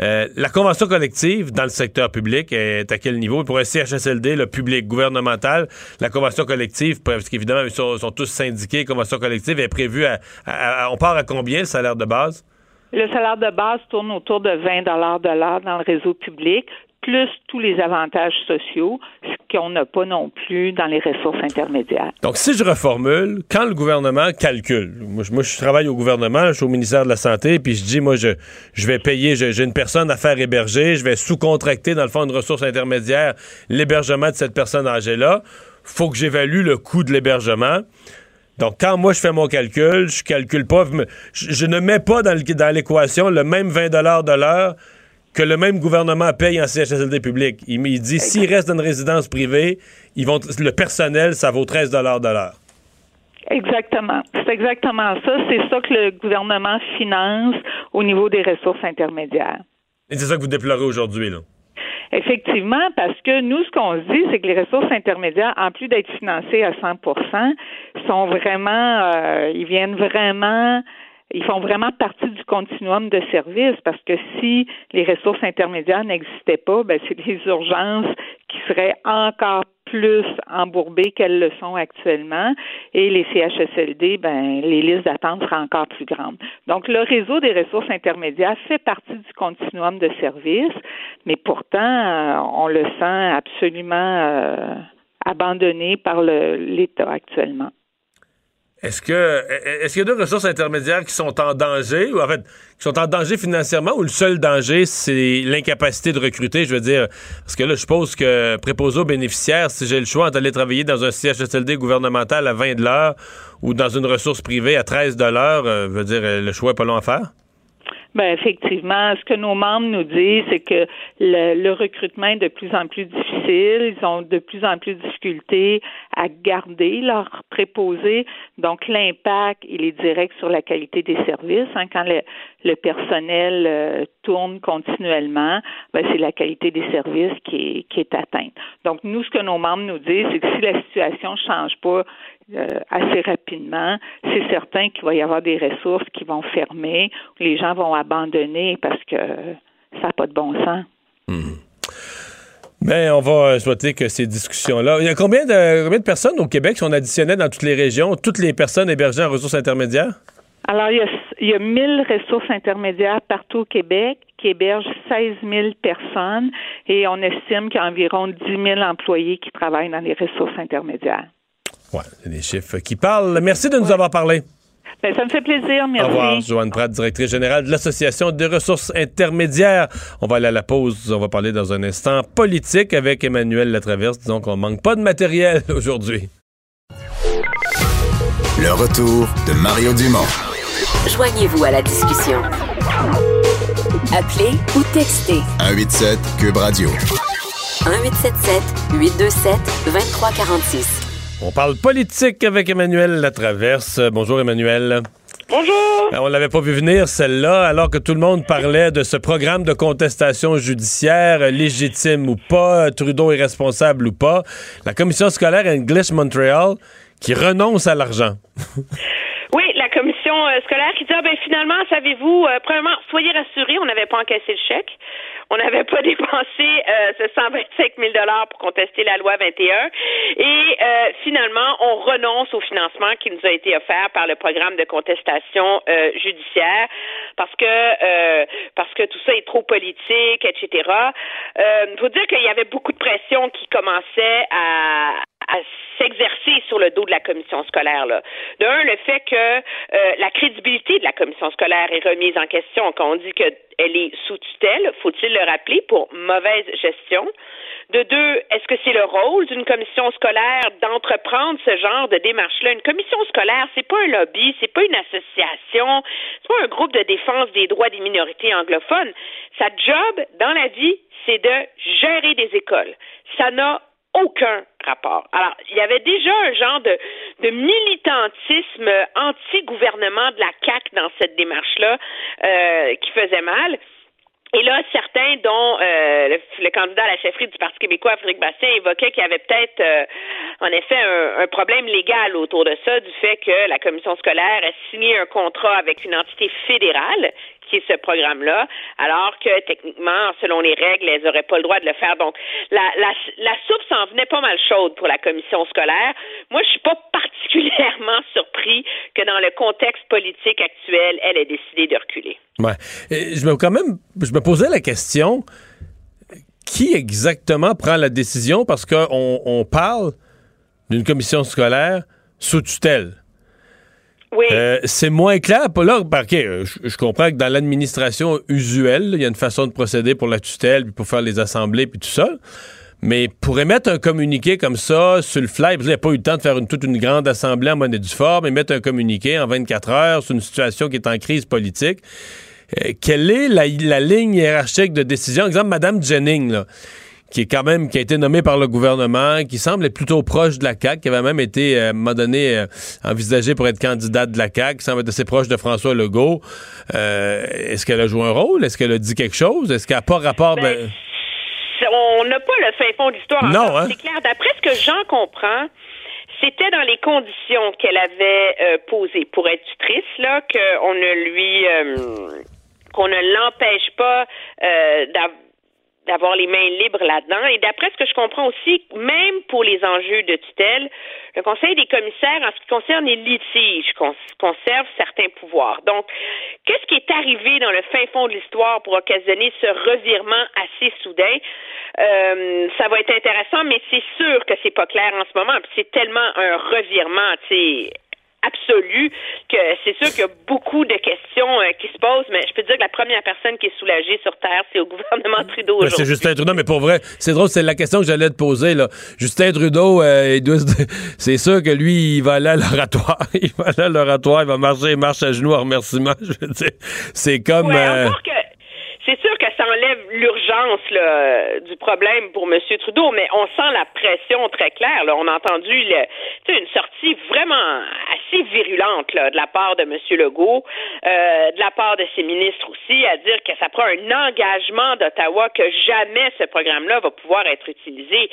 Euh, la convention collective dans le secteur public est à quel niveau? Pour un CHSLD, le public gouvernemental, la convention collective, parce qu'évidemment, ils sont, tous syndiqués, convention collective est prévue à, on part à combien le salaire de base? Le salaire de base tourne autour de 20 dollars de l'heure dans le réseau public, plus tous les avantages sociaux, ce qu'on n'a pas non plus dans les ressources intermédiaires. Donc, si je reformule, quand le gouvernement calcule, moi, je- travaille au gouvernement, je suis au ministère de la Santé, puis je dis, moi, je, je vais payer, j'ai une personne à faire héberger, je vais sous-contracter, dans le fond, une ressource intermédiaire, l'hébergement de cette personne âgée-là. faut que j'évalue le coût de l'hébergement. Donc, quand moi, je fais mon calcul, je calcule pas, je, ne mets pas dans l'équation le même 20 de l'heure que le même gouvernement paye en CHSLD public. Il, il dit, s'il reste dans une résidence privée, ils vont, le personnel, ça vaut 13 de l'heure. Exactement. C'est exactement ça. C'est ça que le gouvernement finance au niveau des ressources intermédiaires. Et c'est ça que vous déplorez aujourd'hui, là? Effectivement, parce que nous, ce qu'on se dit, c'est que les ressources intermédiaires, en plus d'être financées à 100% sont vraiment, euh, ils viennent vraiment, ils font vraiment partie du continuum de services parce que si les ressources intermédiaires n'existaient pas, ben c'est les urgences qui seraient encore plus embourbées qu'elles le sont actuellement et les CHSLD, ben les listes d'attente seraient encore plus grandes. Donc le réseau des ressources intermédiaires fait partie du continuum de services, mais pourtant euh, on le sent absolument euh, abandonné par l'État actuellement. Est-ce que est-ce qu'il y a deux ressources intermédiaires qui sont en danger ou en fait qui sont en danger financièrement ou le seul danger c'est l'incapacité de recruter, je veux dire? Parce que là je suppose que préposé aux bénéficiaires si j'ai le choix d'aller travailler dans un CHSLD gouvernemental à 20 de l'heure ou dans une ressource privée à 13 de l'heure, euh, je veux dire euh, le choix est pas long à faire? Ben effectivement, ce que nos membres nous disent, c'est que le, le recrutement est de plus en plus difficile. Ils ont de plus en plus de difficultés à garder leurs préposés. Donc l'impact, il est direct sur la qualité des services. hein. Quand le, le personnel euh, tourne continuellement, ben, c'est la qualité des services qui est, qui est atteinte. Donc nous, ce que nos membres nous disent, c'est que si la situation change pas euh, assez rapidement, c'est certain qu'il va y avoir des ressources qui vont fermer, les gens vont abandonner parce que ça n'a pas de bon sens. Ben, on va euh, souhaiter que ces discussions-là. Il y a combien de, combien de personnes au Québec sont additionnées dans toutes les régions, toutes les personnes hébergées en ressources intermédiaires? Alors, il y, a, il y a 1000 ressources intermédiaires partout au Québec qui hébergent 16 000 personnes et on estime qu'il y a environ 10 000 employés qui travaillent dans les ressources intermédiaires. Ouais, c'est des chiffres qui parlent. Merci de nous avoir parlé. Ben, ça me fait plaisir. Merci. Au revoir, Joanne Pratt, directrice générale de l'Association des ressources intermédiaires. On va aller à la pause. On va parler dans un instant politique avec Emmanuel Latraverse. Disons qu'on manque pas de matériel aujourd'hui. Le retour de Mario Dumont. Joignez-vous à la discussion. Appelez ou textez 187 Cube Radio. 1877 827 2346. On parle politique avec Emmanuel Latraverse. Bonjour Emmanuel. Bonjour. Euh, On l'avait pas vu venir, celle-là, alors que tout le monde parlait de ce programme de contestation judiciaire, légitime ou pas, Trudeau est responsable ou pas. La commission scolaire English Montreal qui renonce à l'argent. Oui, la commission euh, scolaire qui dit ah, ben finalement, savez-vous, euh, premièrement, soyez rassurés, on n'avait pas encaissé le chèque. On n'avait pas dépensé euh, ce 125 000 pour contester la loi 21. Et euh, finalement, on renonce au financement qui nous a été offert par le programme de contestation euh, judiciaire parce que euh, parce que tout ça est trop politique, etc. Il faut dire qu'il y avait beaucoup de pression qui commençait à, à s'exercer sur le dos de la commission scolaire. Là. De un, le fait que euh, la crédibilité de la commission scolaire est remise en question, quand on dit qu'elle est sous tutelle, faut-il le rappeler, pour mauvaise gestion? De deux, est-ce que c'est le rôle d'une commission scolaire d'entreprendre ce genre de démarche-là? Une commission scolaire, c'est pas un lobby, c'est pas une association, c'est pas un groupe de défense des droits des minorités anglophones. Sa job dans la vie, c'est de gérer des écoles. Ça n'a aucun rapport. Alors, il y avait déjà un genre de, militantisme anti-gouvernement de la CAC dans cette démarche-là euh, qui faisait mal. Et là, certains, dont euh, le, le, candidat à la chefferie du Parti québécois, Frédéric Bastien, évoquaient qu'il y avait peut-être, euh, en effet, un, un, problème légal autour de ça, du fait que la commission scolaire a signé un contrat avec une entité fédérale ce programme-là, alors que techniquement, selon les règles, elles n'auraient pas le droit de le faire. Donc, la, la, la soupe s'en venait pas mal chaude pour la commission scolaire. Moi, je suis pas particulièrement surpris que dans le contexte politique actuel, elle ait décidé de reculer. Ouais. Je me quand même, je me posais la question qui exactement prend la décision parce qu'on on parle d'une commission scolaire sous tutelle? Oui. Euh, c'est moins clair. Là, OK, je, je comprends que dans l'administration usuelle, il y a une façon de procéder pour la tutelle, puis pour faire les assemblées, puis tout ça. Mais pour émettre un communiqué comme ça sur le fly, il n'y a pas eu le temps de faire toute une grande assemblée en monnaie du fort, mais mettre un communiqué en 24 heures sur une situation qui est en crise politique. Euh, quelle est la, la, ligne hiérarchique de décision? Exemple, Mme Jennings, là, qui est quand même qui a été nommé par le gouvernement, qui semble être plutôt proche de la CAQ, qui avait même été euh, à un moment donné euh, envisagé pour être candidate de la CAQ, qui semble être assez proche de François Legault. Euh, est-ce qu'elle a joué un rôle? Est-ce qu'elle a dit quelque chose? Est-ce qu'elle n'a pas rapport... Ben, ben... On n'a pas le fin fond de l'histoire. Non, hein? C'est clair. D'après ce que j'en comprends, c'était dans les conditions qu'elle avait euh, posées pour être tutrice, là, qu'on ne lui... Euh, qu'on ne l'empêche pas euh, d'avoir d'avoir les mains libres là-dedans. Et d'après ce que je comprends aussi, même pour les enjeux de tutelle, le Conseil des commissaires, en ce qui concerne les litiges, conserve certains pouvoirs. Donc, qu'est-ce qui est arrivé dans le fin fond de l'histoire pour occasionner ce revirement assez soudain? Euh, ça va être intéressant, mais c'est sûr que c'est pas clair en ce moment. C'est tellement un revirement, tu sais absolue que c'est sûr qu'il y a beaucoup de questions euh, qui se posent, mais je peux dire que la première personne qui est soulagée sur Terre, c'est au gouvernement Trudeau aujourd'hui. C'est Justin Trudeau, mais pour vrai, c'est drôle, c'est la question que j'allais te poser. Là. Justin Trudeau, euh, c'est sûr que lui, il va aller à l'oratoire. il va aller à l'oratoire, il va marcher, il marche à genoux en remerciement. Je veux dire, c'est comme... Ouais, euh... que c'est sûr que ça enlève l'urgence là, du problème pour M. Trudeau, mais on sent la pression très claire. Là. On a entendu le, une sortie vraiment assez virulente là, de la part de M. Legault, euh, de la part de ses ministres aussi, à dire que ça prend un engagement d'Ottawa que jamais ce programme-là va pouvoir être utilisé.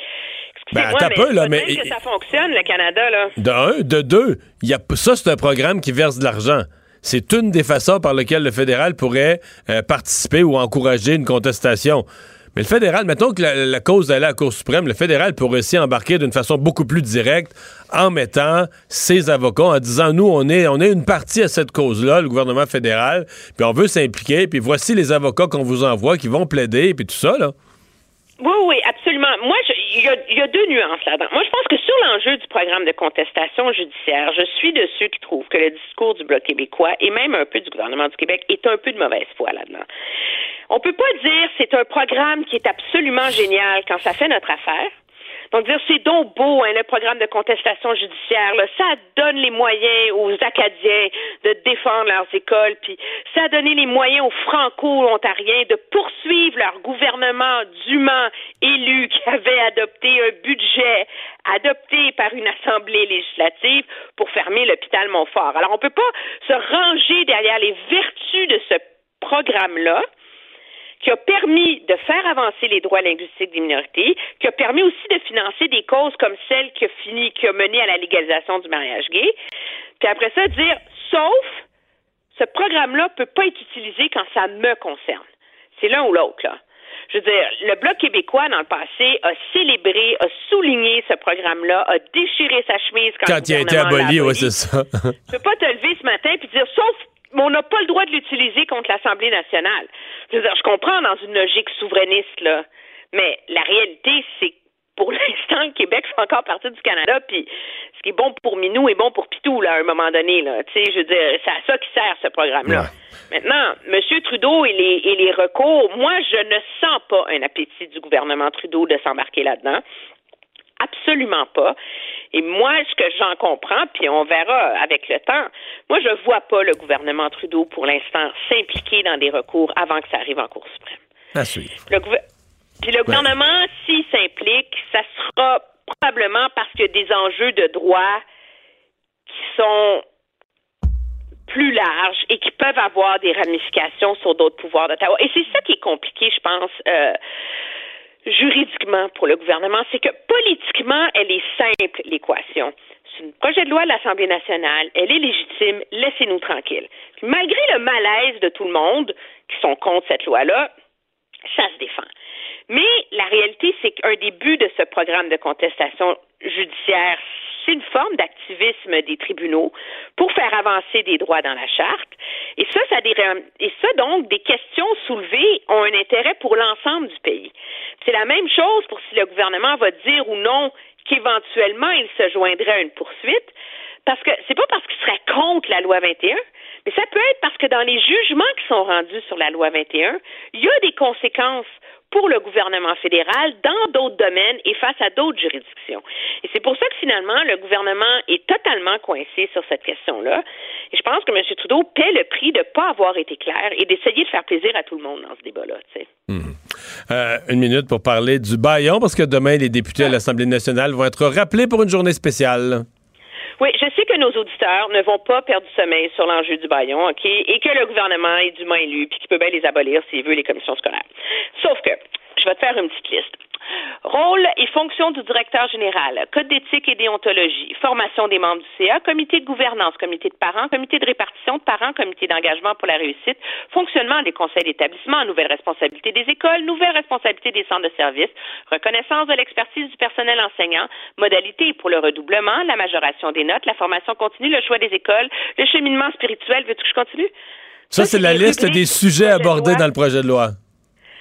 Ben, mais, peu, là, mais que ça fonctionne, le Canada. Là. De un, de deux, y a, ça, c'est un programme qui verse de l'argent. C'est une des façons par lesquelles le fédéral pourrait euh, participer ou encourager une contestation. Mais le fédéral, mettons que la, cause allait à la Cour suprême, le fédéral pourrait aussi embarquer d'une façon beaucoup plus directe en mettant ses avocats, en disant, nous, on est, on est une partie à cette cause-là, le gouvernement fédéral, puis on veut s'impliquer, puis voici les avocats qu'on vous envoie qui vont plaider, puis tout ça, là. Oui, oui, absolument. Moi, je- il y, a, deux nuances là-dedans. Moi, je pense que sur l'enjeu du programme de contestation judiciaire, je suis de ceux qui trouvent que le discours du Bloc québécois et même un peu du gouvernement du Québec est un peu de mauvaise foi là-dedans. On peut pas dire c'est un programme qui est absolument génial quand ça fait notre affaire. Donc dire c'est donc beau hein, le programme de contestation judiciaire, là, ça donne les moyens aux Acadiens de défendre leurs écoles, puis ça a donné les moyens aux Franco-Ontariens de poursuivre leur gouvernement dûment élu qui avait adopté un budget adopté par une assemblée législative pour fermer l'hôpital Montfort. Alors on peut pas se ranger derrière les vertus de ce programme-là qui a permis de faire avancer les droits linguistiques des minorités, qui a permis aussi de financer des causes comme celle qui a fini, qui a mené à la légalisation du mariage gay. Puis après ça, dire, sauf, ce programme-là peut pas être utilisé quand ça me concerne. C'est l'un ou l'autre, là. Je veux dire, le Bloc québécois, dans le passé, a célébré, a souligné ce programme-là, a déchiré sa chemise quand, Quand il a été aboli, oui, c'est ça. Tu peux pas te lever ce matin puis dire sauf mais on n'a pas le droit de l'utiliser contre l'Assemblée nationale. Je veux dire, je comprends dans une logique souverainiste là, mais la réalité c'est que pour l'instant, le Québec fait encore partie du Canada, puis ce qui est bon pour Minou est bon pour Pitou, là, à un moment donné, là. Tu sais, je veux dire, c'est à ça qui sert ce programme-là. Maintenant, M. Trudeau et les, et les recours, moi, je ne sens pas un appétit du gouvernement Trudeau de s'embarquer là-dedans. Absolument pas. Et moi, ce que j'en comprends, puis on verra avec le temps, moi, je vois pas le gouvernement Trudeau, pour l'instant, s'impliquer dans des recours avant que ça arrive en Cour suprême. À suivre. Le Puis le gouvernement, s'il s'implique, ça sera probablement parce qu'il y a des enjeux de droit qui sont plus larges et qui peuvent avoir des ramifications sur d'autres pouvoirs d'Ottawa. Et c'est ça qui est compliqué, je pense, euh, juridiquement pour le gouvernement, c'est que politiquement, elle est simple, l'équation. C'est un projet de loi de l'Assemblée nationale, elle est légitime, laissez-nous tranquilles. Malgré le malaise de tout le monde qui sont contre cette loi-là, ça se défend. Mais la réalité, c'est qu'un des buts de ce programme de contestation judiciaire, c'est une forme d'activisme des tribunaux pour faire avancer des droits dans la charte. Et ça, ça et ça donc, des questions soulevées ont un intérêt pour l'ensemble du pays. C'est la même chose pour si le gouvernement va dire ou non qu'éventuellement il se joindrait à une poursuite, parce que c'est pas parce qu'il serait contre la loi 21, mais ça peut être parce que dans les jugements qui sont rendus sur la loi 21, il y a des conséquences pour le gouvernement fédéral dans d'autres domaines et face à d'autres juridictions. Et c'est pour ça que finalement, le gouvernement est totalement coincé sur cette question-là. Et je pense que M. Trudeau paie le prix de ne pas avoir été clair et d'essayer de faire plaisir à tout le monde dans ce débat-là. sais. Euh, une minute pour parler du baillon, parce que demain, les députés à l'Assemblée nationale vont être rappelés pour une journée spéciale. Oui, je sais que nos auditeurs ne vont pas perdre du sommeil sur l'enjeu du baillon, OK, et que le gouvernement est dûment élu, puis qu'il peut bien les abolir s'il veut les commissions scolaires. Sauf que, je vais te faire une petite liste. Rôle et fonction du directeur général, code d'éthique et déontologie, formation des membres du CA, comité de gouvernance, comité de parents, comité de répartition de parents, comité d'engagement pour la réussite, fonctionnement des conseils d'établissement, nouvelles responsabilités des écoles, nouvelles responsabilités des centres de services, reconnaissance de l'expertise du personnel enseignant, modalités pour le redoublement, la majoration des notes, la formation continue, le choix des écoles, le cheminement spirituel. Veux-tu que je continue? Ça, c'est la liste des sujets de abordés dans le projet de loi.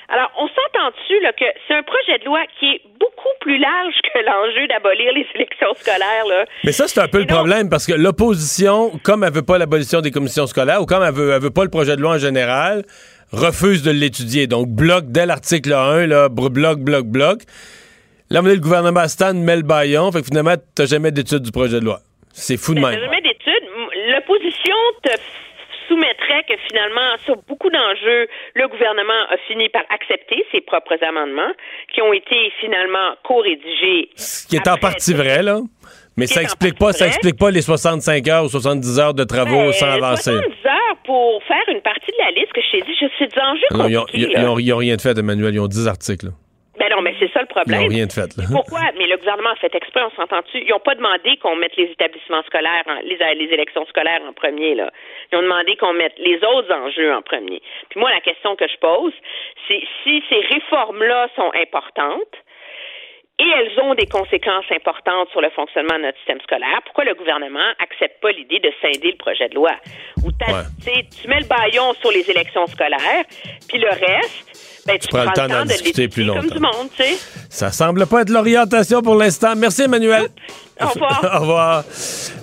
Alors, on s'entend dessus là, que c'est un projet de loi qui est beaucoup plus large que l'enjeu d'abolir les élections scolaires. Là? Mais ça, c'est un peu le problème, parce que l'opposition, comme elle veut pas l'abolition des commissions scolaires, ou comme elle veut, elle veut pas le projet de loi en général, refuse de l'étudier. Donc, bloc dès l'article 1, là, bloc, bloc, bloc. Là, le gouvernement Stan met le baillon, fait que finalement, t'as jamais d'étude du projet de loi. C'est fou de même. jamais d'études. M- L'opposition te soumettrait que finalement, sur beaucoup d'enjeux, le gouvernement a fini par accepter ses propres amendements qui ont été finalement co-rédigés. Ce qui est en partie vrai, là. Mais ça explique pas, ça explique pas les 65 heures ou 70 heures de travaux Ben, sans avancer. 70 heures pour faire une partie de la liste que je t'ai dit, je- c'est des enjeux Non, ils, compliqués. ils là. ont- ils ont rien de fait, Emmanuel. Ils ont 10 articles. là. Ben non, mais c'est ça le Ils problème. n'ont rien de fait. Là. Pourquoi? Mais le gouvernement a fait exprès, on s'entend-tu? Ils n'ont pas demandé qu'on mette les établissements scolaires, en- les, les élections scolaires en premier, là. Ils ont demandé qu'on mette les autres enjeux en premier. Puis moi, la question que je pose, c'est si ces réformes-là sont importantes, et elles ont des conséquences importantes sur le fonctionnement de notre système scolaire. Pourquoi le gouvernement accepte pas l'idée de scinder le projet de loi? Ou tu mets le baillon sur les élections scolaires, puis le reste, ben, tu, prends le temps d'en de discuter plus comme longtemps. du monde, tu sais. Ça semble pas être l'orientation pour l'instant. Merci, Emmanuel. Au revoir.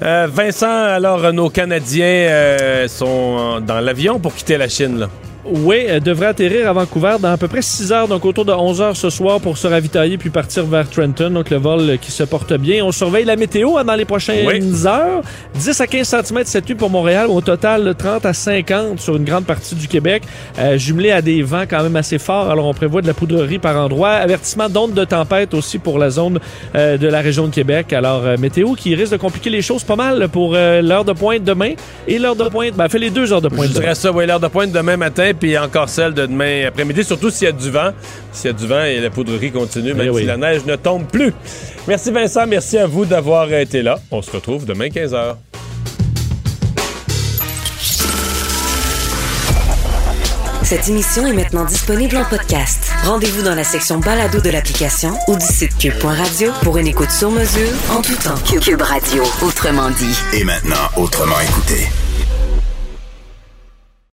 Euh, Vincent, alors, nos Canadiens euh, sont dans l'avion pour quitter la Chine. Là. Oui, elle devrait atterrir à Vancouver dans à peu près 6 heures, donc autour de 11 heures ce soir pour se ravitailler puis partir vers Trenton. Donc le vol euh, qui se porte bien. On surveille la météo hein, dans les prochaines Oui. heures. 10 à 15 cm cette nuit pour Montréal. Au total, 30 à 50 sur une grande partie du Québec. Euh, jumelé à des vents quand même assez forts. Alors on prévoit de la poudrerie par endroit. Avertissement d'onde de tempête aussi pour la zone euh, de la région de Québec. Alors euh, météo qui risque de compliquer les choses pas mal pour euh, l'heure de pointe demain et l'heure de pointe. Ben, fait les deux heures de pointe. Je dirais ça, oui, l'heure de pointe demain matin, puis encore celle de demain après-midi, surtout s'il y a du vent. S'il y a du vent et la poudrerie continue, même Eh oui. si la neige ne tombe plus. Merci Vincent, merci à vous d'avoir été là. On se retrouve demain 15h. Cette émission est maintenant disponible en podcast. Rendez-vous dans la section balado de l'application ou du site cube.radio pour une écoute sur mesure en tout temps. Cube Radio, autrement dit. Et maintenant, autrement écouté.